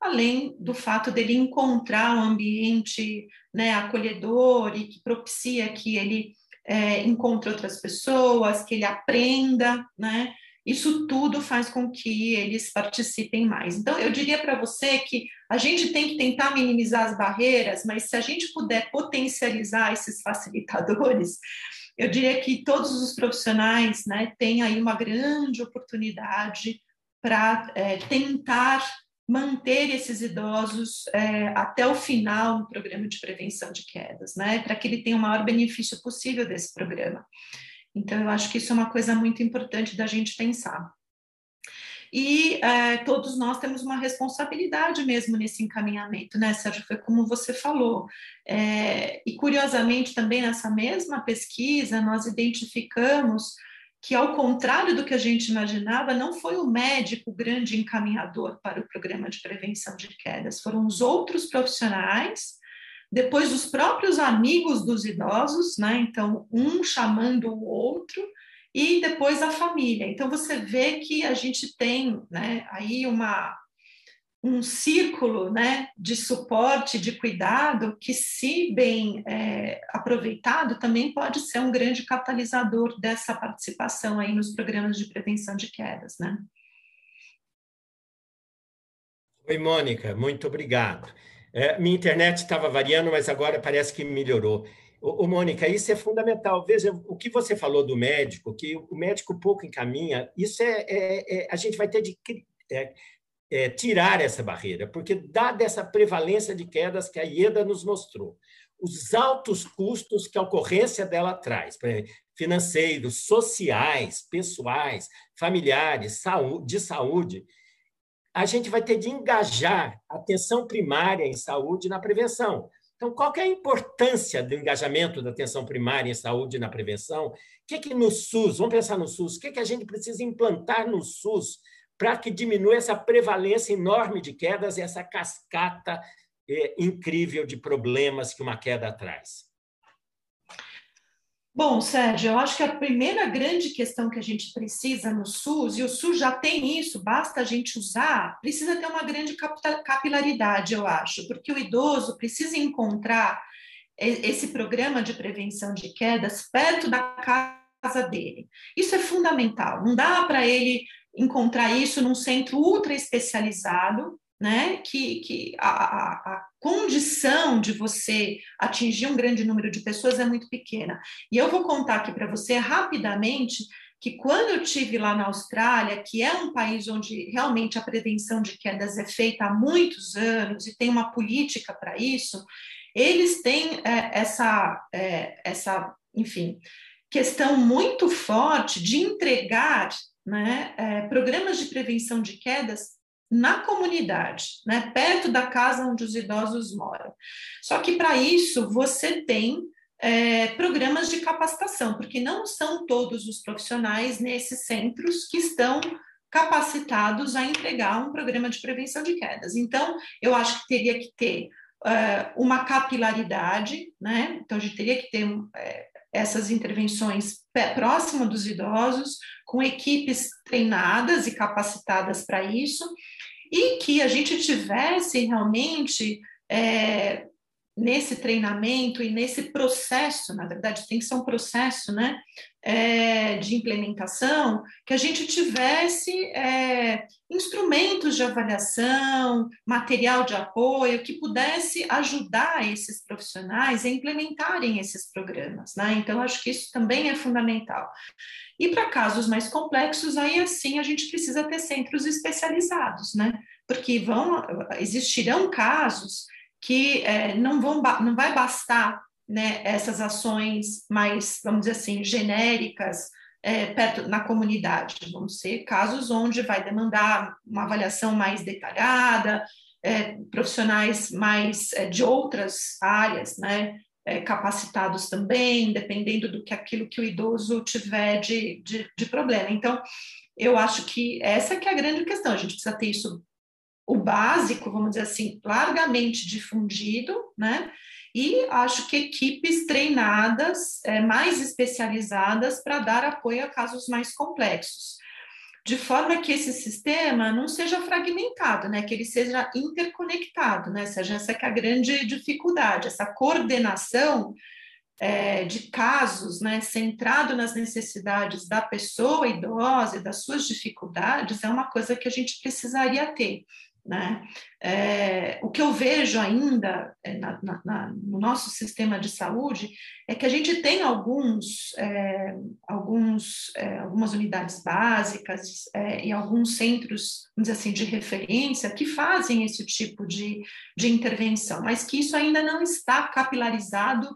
Além do fato dele encontrar um ambiente né, acolhedor e que propicia que ele é, encontre outras pessoas, que ele aprenda, né? Isso tudo faz com que eles participem mais. Então, eu diria para você que a gente tem que tentar minimizar as barreiras, mas se a gente puder potencializar esses facilitadores, (laughs) eu diria que todos os profissionais né, têm aí uma grande oportunidade para é, tentar manter esses idosos é, até o final no programa de prevenção de quedas, né, para que ele tenha o maior benefício possível desse programa. Então, eu acho que isso é uma coisa muito importante da gente pensar. E é, todos nós temos uma responsabilidade mesmo nesse encaminhamento, né, Sérgio? Foi como você falou. É, e curiosamente, também nessa mesma pesquisa, nós identificamos que, ao contrário do que a gente imaginava, não foi o médico o grande encaminhador para o programa de prevenção de quedas, foram os outros profissionais depois os próprios amigos dos idosos, né? Então, um chamando o outro, e depois a família. Então, você vê que a gente tem né, aí uma, um círculo né, de suporte, de cuidado, que, se bem é, aproveitado, também pode ser um grande catalisador dessa participação aí nos programas de prevenção de quedas. Né? Oi, Mônica, muito obrigado. É, minha internet estava variando, mas agora parece que melhorou. Ô, ô, Mônica, isso é fundamental. Veja, o que você falou do médico, que o médico pouco encaminha, isso é, é, é a gente vai ter de é, é, tirar essa barreira, porque dada essa prevalência de quedas que a IEDA nos mostrou, os altos custos que a ocorrência dela traz, financeiros, sociais, pessoais, familiares, de saúde, a gente vai ter de engajar a atenção primária em saúde na prevenção. Então, qual é a importância do engajamento da atenção primária em saúde na prevenção? O que, que no SUS, vamos pensar no SUS, o que, que a gente precisa implantar no SUS para que diminua essa prevalência enorme de quedas e essa cascata é, incrível de problemas que uma queda traz? Bom, Sérgio, eu acho que a primeira grande questão que a gente precisa no SUS, e o SUS já tem isso, basta a gente usar, precisa ter uma grande capilaridade, eu acho, porque o idoso precisa encontrar esse programa de prevenção de quedas perto da casa dele. Isso é fundamental. Não dá para ele encontrar isso num centro ultra especializado, né? Que, que a, a, a, condição de você atingir um grande número de pessoas é muito pequena. E eu vou contar aqui para você rapidamente que quando eu tive lá na Austrália, que é um país onde realmente a prevenção de quedas é feita há muitos anos e tem uma política para isso, eles têm é, essa, é, essa, enfim, questão muito forte de entregar né, é, programas de prevenção de quedas na comunidade, né, perto da casa onde os idosos moram. Só que para isso você tem é, programas de capacitação, porque não são todos os profissionais nesses centros que estão capacitados a entregar um programa de prevenção de quedas. Então, eu acho que teria que ter uh, uma capilaridade, né? Então, a gente teria que ter uh, essas intervenções próximo dos idosos, com equipes treinadas e capacitadas para isso, e que a gente tivesse realmente é, nesse treinamento e nesse processo, na verdade tem que ser um processo né, é, de implementação, que a gente tivesse é, instrumentos de avaliação, material de apoio, que pudesse ajudar esses profissionais a implementarem esses programas. Né? Então, acho que isso também é fundamental. E para casos mais complexos, aí assim a gente precisa ter centros especializados, né? Porque vão existirão casos que é, não, vão, não vai bastar né, essas ações mais, vamos dizer assim, genéricas é, perto na comunidade. Vão ser casos onde vai demandar uma avaliação mais detalhada, é, profissionais mais é, de outras áreas, né, é, capacitados também, dependendo do que aquilo que o idoso tiver de, de, de problema. Então, eu acho que essa que é a grande questão. A gente precisa ter isso o básico, vamos dizer assim, largamente difundido, né? E acho que equipes treinadas, é, mais especializadas para dar apoio a casos mais complexos, de forma que esse sistema não seja fragmentado, né? Que ele seja interconectado, né? Seja essa que é a grande dificuldade, essa coordenação é, de casos, né, centrado nas necessidades da pessoa idosa e das suas dificuldades, é uma coisa que a gente precisaria ter. Né? É, o que eu vejo ainda é, na, na, no nosso sistema de saúde é que a gente tem alguns, é, alguns é, algumas unidades básicas é, e alguns centros, vamos dizer assim, de referência que fazem esse tipo de, de intervenção, mas que isso ainda não está capilarizado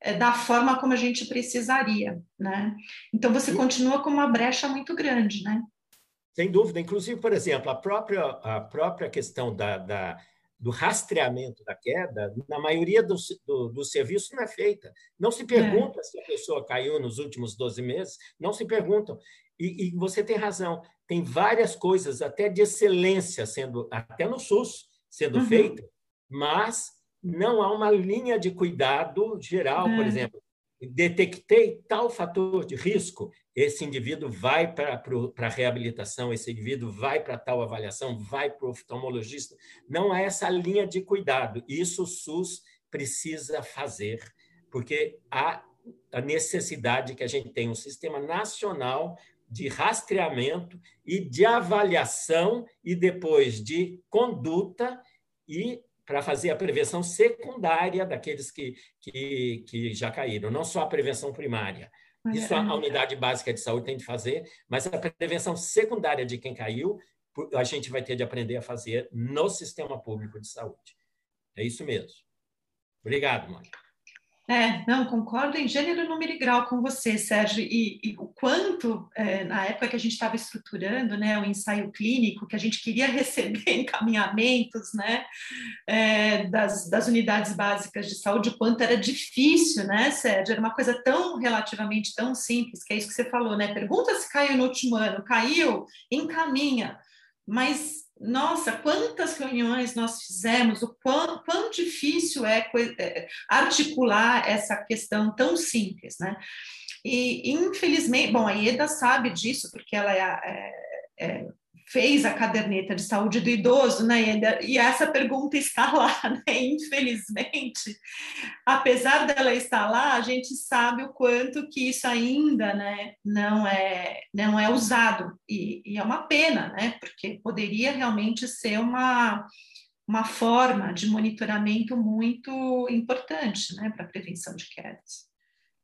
é, da forma como a gente precisaria, né? Então você continua com uma brecha muito grande, né? Sem dúvida. Inclusive, por exemplo, a própria, a própria questão da, da do rastreamento da queda, na maioria dos do, do serviços não é feita. Não se pergunta é. se a pessoa caiu nos últimos 12 meses, não se perguntam. E, e, você tem razão, tem várias coisas, até de excelência, sendo até no SUS, sendo uhum. feita, mas não há uma linha de cuidado geral, é. por exemplo detectei tal fator de risco, esse indivíduo vai para a reabilitação, esse indivíduo vai para tal avaliação, vai para o oftalmologista. Não há essa linha de cuidado. Isso o SUS precisa fazer, porque há a necessidade que a gente tenha um sistema nacional de rastreamento e de avaliação e depois de conduta e para fazer a prevenção secundária daqueles que, que, que já caíram, não só a prevenção primária. Isso a, unidade básica de saúde tem de fazer, mas a prevenção secundária de quem caiu, a gente vai ter de aprender a fazer no sistema público de saúde. É isso mesmo. Obrigado, Mônica. É, não, concordo em gênero, número e grau com você, Sérgio, e, e o quanto, é, na época que a gente estava estruturando né, o ensaio clínico, que a gente queria (laughs) receber encaminhamentos né, é, das, das unidades básicas de saúde, o quanto era difícil, né, Sérgio? Era uma coisa tão relativamente tão simples, que é isso que você falou, né? Pergunta se caiu no último ano, caiu, encaminha, mas nossa, quantas reuniões nós fizemos, o quão, quão difícil é, é articular essa questão tão simples, né? E, infelizmente, bom, a Ieda sabe disso, porque ela é, é, é fez a caderneta de saúde do idoso, né, e essa pergunta está (laughs) lá, né, infelizmente, apesar dela estar lá, a gente sabe o quanto que isso ainda, né, não é, não é usado, e, e é uma pena, né, porque poderia realmente ser uma, uma forma de monitoramento muito importante, né, para prevenção de quedas.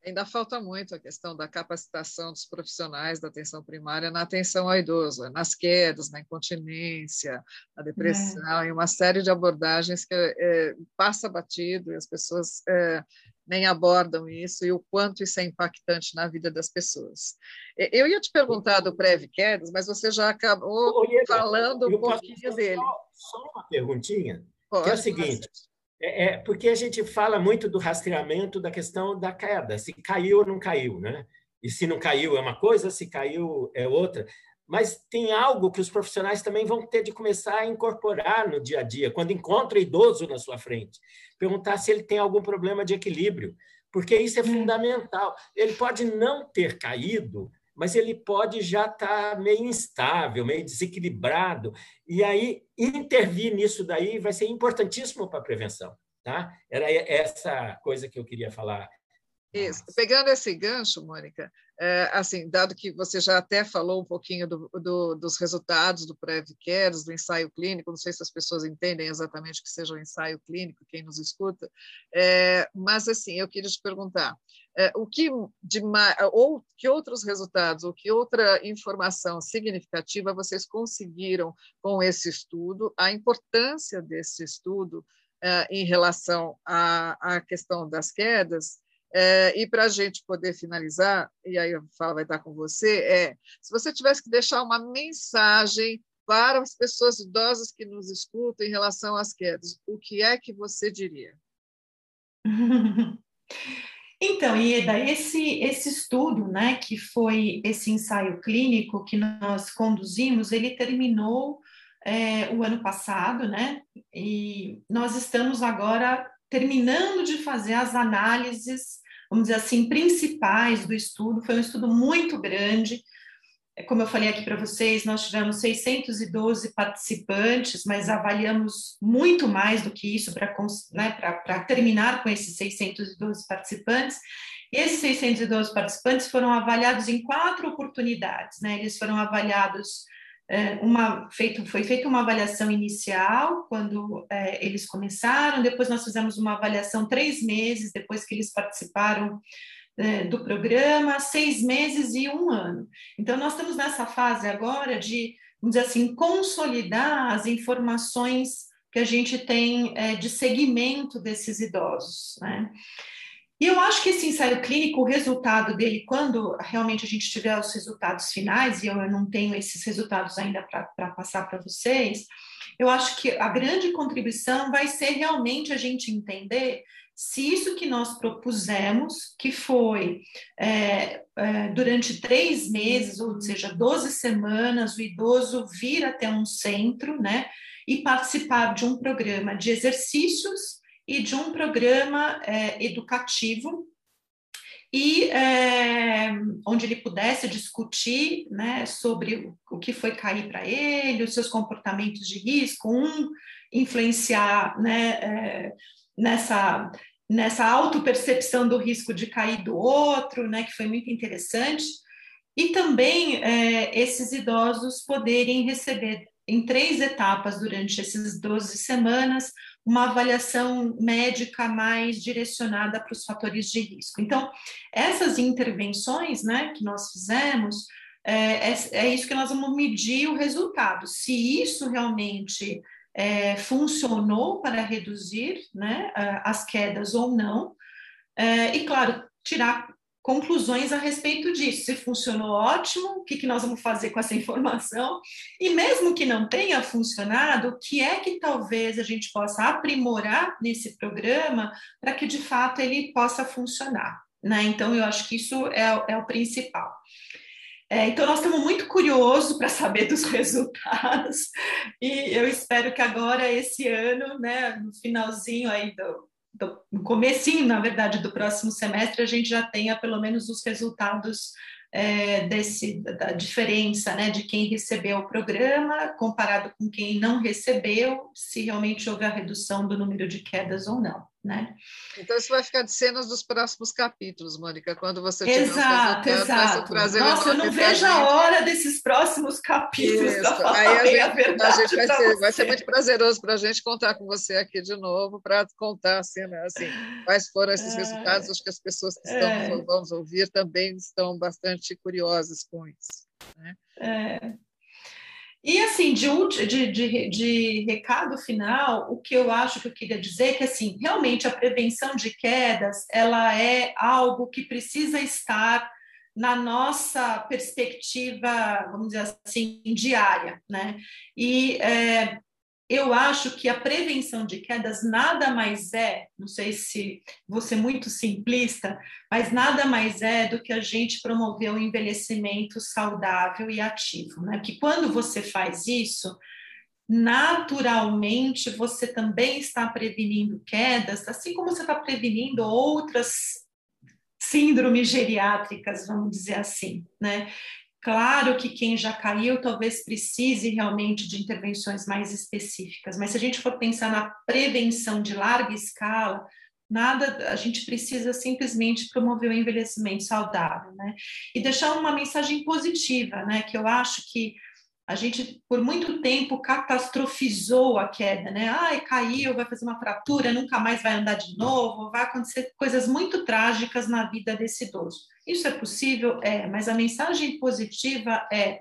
Ainda falta muito a questão da capacitação dos profissionais da atenção primária na atenção ao idoso, nas quedas, na incontinência, na depressão, é. e uma série de abordagens que é, passa batido e as pessoas é, nem abordam isso e o quanto isso é impactante na vida das pessoas. Eu ia te perguntar do Prev Quedas, mas você já acabou falando um pouquinho dele. Só, só uma perguntinha, Pode, que é o seguinte. É, é, porque a gente fala muito do rastreamento da questão da queda, se caiu ou não caiu, né? E se não caiu é uma coisa, se caiu é outra. Mas tem algo que os profissionais também vão ter de começar a incorporar no dia a dia, quando encontra idoso na sua frente. Perguntar se ele tem algum problema de equilíbrio, porque isso é hum. fundamental. Ele pode não ter caído, mas ele pode já estar tá meio instável, meio desequilibrado, e aí intervir nisso daí vai ser importantíssimo para a prevenção. Tá? Era essa coisa que eu queria falar. Isso. Pegando esse gancho, Mônica, é, assim, dado que você já até falou um pouquinho do, do, dos resultados do PrevCares, do ensaio clínico, não sei se as pessoas entendem exatamente o que seja o ensaio clínico, quem nos escuta, é, mas assim, eu queria te perguntar, é, o que de ou que outros resultados, ou que outra informação significativa vocês conseguiram com esse estudo, a importância desse estudo é, em relação à, à questão das quedas, é, e para a gente poder finalizar, e aí a fala vai estar com você, é se você tivesse que deixar uma mensagem para as pessoas idosas que nos escutam em relação às quedas, o que é que você diria? (laughs) Então, Ieda, esse, esse estudo, né, que foi esse ensaio clínico que nós conduzimos, ele terminou é, o ano passado, né, e nós estamos agora terminando de fazer as análises, vamos dizer assim, principais do estudo. Foi um estudo muito grande, é, como eu falei aqui para vocês, nós tivemos 612 participantes, mas avaliamos muito mais do que isso para né, terminar com esses 612 participantes. E esses 612 participantes foram avaliados em quatro oportunidades. Né? Eles foram avaliados, uma, feito, foi feita uma avaliação inicial, quando é, eles começaram, depois nós fizemos uma avaliação três meses depois que eles participaram é, do programa, seis meses e um ano. Então, nós estamos nessa fase agora de, vamos dizer assim, consolidar as informações que a gente tem é, de segmento desses idosos, né? E eu acho que esse ensaio clínico, o resultado dele, quando realmente a gente tiver os resultados finais, e eu não tenho esses resultados ainda para passar para vocês, eu acho que a grande contribuição vai ser realmente a gente entender se isso que nós propusemos, que foi é, é, durante três meses, ou seja, 12 semanas, o idoso vir até um centro, né, e participar de um programa de exercícios e de um programa é, educativo. E é, onde ele pudesse discutir né, sobre o que foi cair para ele, os seus comportamentos de risco, um influenciar né, é, nessa nessa autopercepção do risco de cair do outro, né, que foi muito interessante, e também é, esses idosos poderem receber em três etapas durante essas 12 semanas uma avaliação médica mais direcionada para os fatores de risco. Então, essas intervenções né, que nós fizemos, é, é, é isso que nós vamos medir o resultado. Se isso realmente é, funcionou para reduzir né, as quedas ou não, é, e claro, tirar conclusões a respeito disso. Se funcionou, ótimo, o que, que nós vamos fazer com essa (laughs) informação? E mesmo que não tenha funcionado, o que é que talvez a gente possa aprimorar nesse programa para que de fato ele possa funcionar? Né? Então, eu acho que isso é, é o principal. É, então, nós estamos muito curiosos para saber dos (laughs) resultados e eu espero que agora, esse ano, né, no finalzinho aí do, do, no comecinho, na verdade, do próximo semestre, a gente já tenha pelo menos os resultados é, desse, da diferença né, de quem recebeu o programa comparado com quem não recebeu, se realmente houve a redução do número de quedas ou não. Né? Então, isso vai ficar de cenas dos próximos capítulos, Mônica, quando você tiver Exato, exato. Nossa, eu não vejo a hora desses próximos capítulos. Isso. Aí a gente, a verdade a gente vai, ser, vai ser muito prazeroso para a gente contar com você aqui de novo, para contar assim, né, assim, quais foram esses é, resultados. Acho que as pessoas que estão, é. vamos ouvir também estão bastante curiosas com isso. Né? É. E assim, de, de, de, de, recado final, o que eu acho que eu queria dizer é que assim, realmente a prevenção de quedas ela é algo que precisa estar na nossa perspectiva, vamos dizer assim, diária, né? E é, eu acho que a prevenção de quedas nada mais é, não sei se ser muito simplista, mas nada mais é do que a gente promover um envelhecimento saudável e ativo, né? Que quando você faz isso, naturalmente você também está prevenindo quedas, assim como você está prevenindo outras síndromes geriátricas, vamos dizer assim, né? Claro que quem já caiu talvez precise realmente de intervenções mais específicas, mas se a gente for pensar na prevenção de larga escala, nada, a gente precisa simplesmente promover o envelhecimento saudável, né? E deixar uma mensagem positiva, né? Que eu acho que a gente, por muito tempo, catastrofizou a queda, né? Ai, caiu, vai fazer uma fratura, nunca mais vai andar de novo, vai acontecer coisas muito trágicas na vida desse idoso. Isso é possível? É, mas a mensagem positiva é: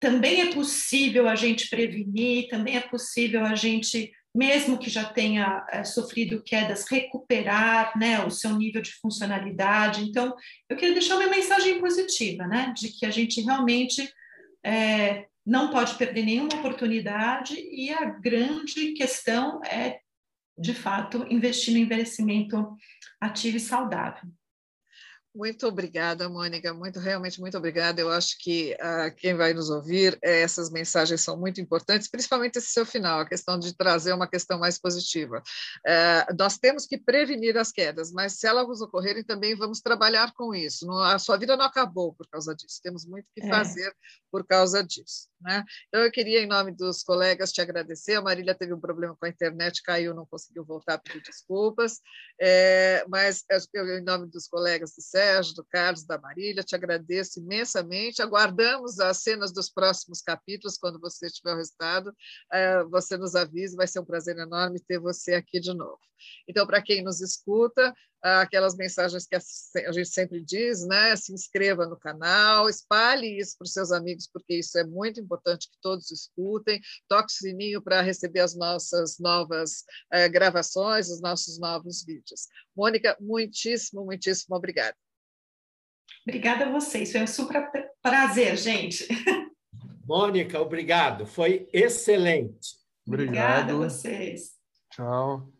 também é possível a gente prevenir, também é possível a gente, mesmo que já tenha é, sofrido quedas, recuperar né, o seu nível de funcionalidade. Então, eu queria deixar uma mensagem positiva, né? De que a gente realmente é, não pode perder nenhuma oportunidade e a grande questão é, de fato, investir no envelhecimento ativo e saudável. Muito obrigada, Mônica. Muito, realmente muito obrigada. Eu acho que uh, quem vai nos ouvir, eh, essas mensagens são muito importantes, principalmente esse seu final, a questão de trazer uma questão mais positiva. Uh, nós temos que prevenir as quedas, mas se elas ocorrerem, também vamos trabalhar com isso. Não, a sua vida não acabou por causa disso. Temos muito que é. fazer por causa disso. Né? Então, eu queria, em nome dos colegas, te agradecer. A Marília teve um problema com a internet, caiu, não conseguiu voltar, pedir desculpas. É, mas, eu, em nome dos colegas do Sérgio, do Carlos, da Marília, te agradeço imensamente. Aguardamos as cenas dos próximos capítulos, quando você tiver o resultado. É, você nos avise, vai ser um prazer enorme ter você aqui de novo. Então, para quem nos escuta, aquelas mensagens que a gente sempre diz, né? Se inscreva no canal, espalhe isso para os seus amigos, porque isso é muito importante que todos escutem. Toque o sininho para receber as nossas novas eh, gravações, os nossos novos vídeos. Mônica, muitíssimo, muitíssimo obrigada. Obrigada a vocês, foi um super prazer, gente. Mônica, obrigado, foi excelente. Obrigado. Obrigada a vocês. Tchau.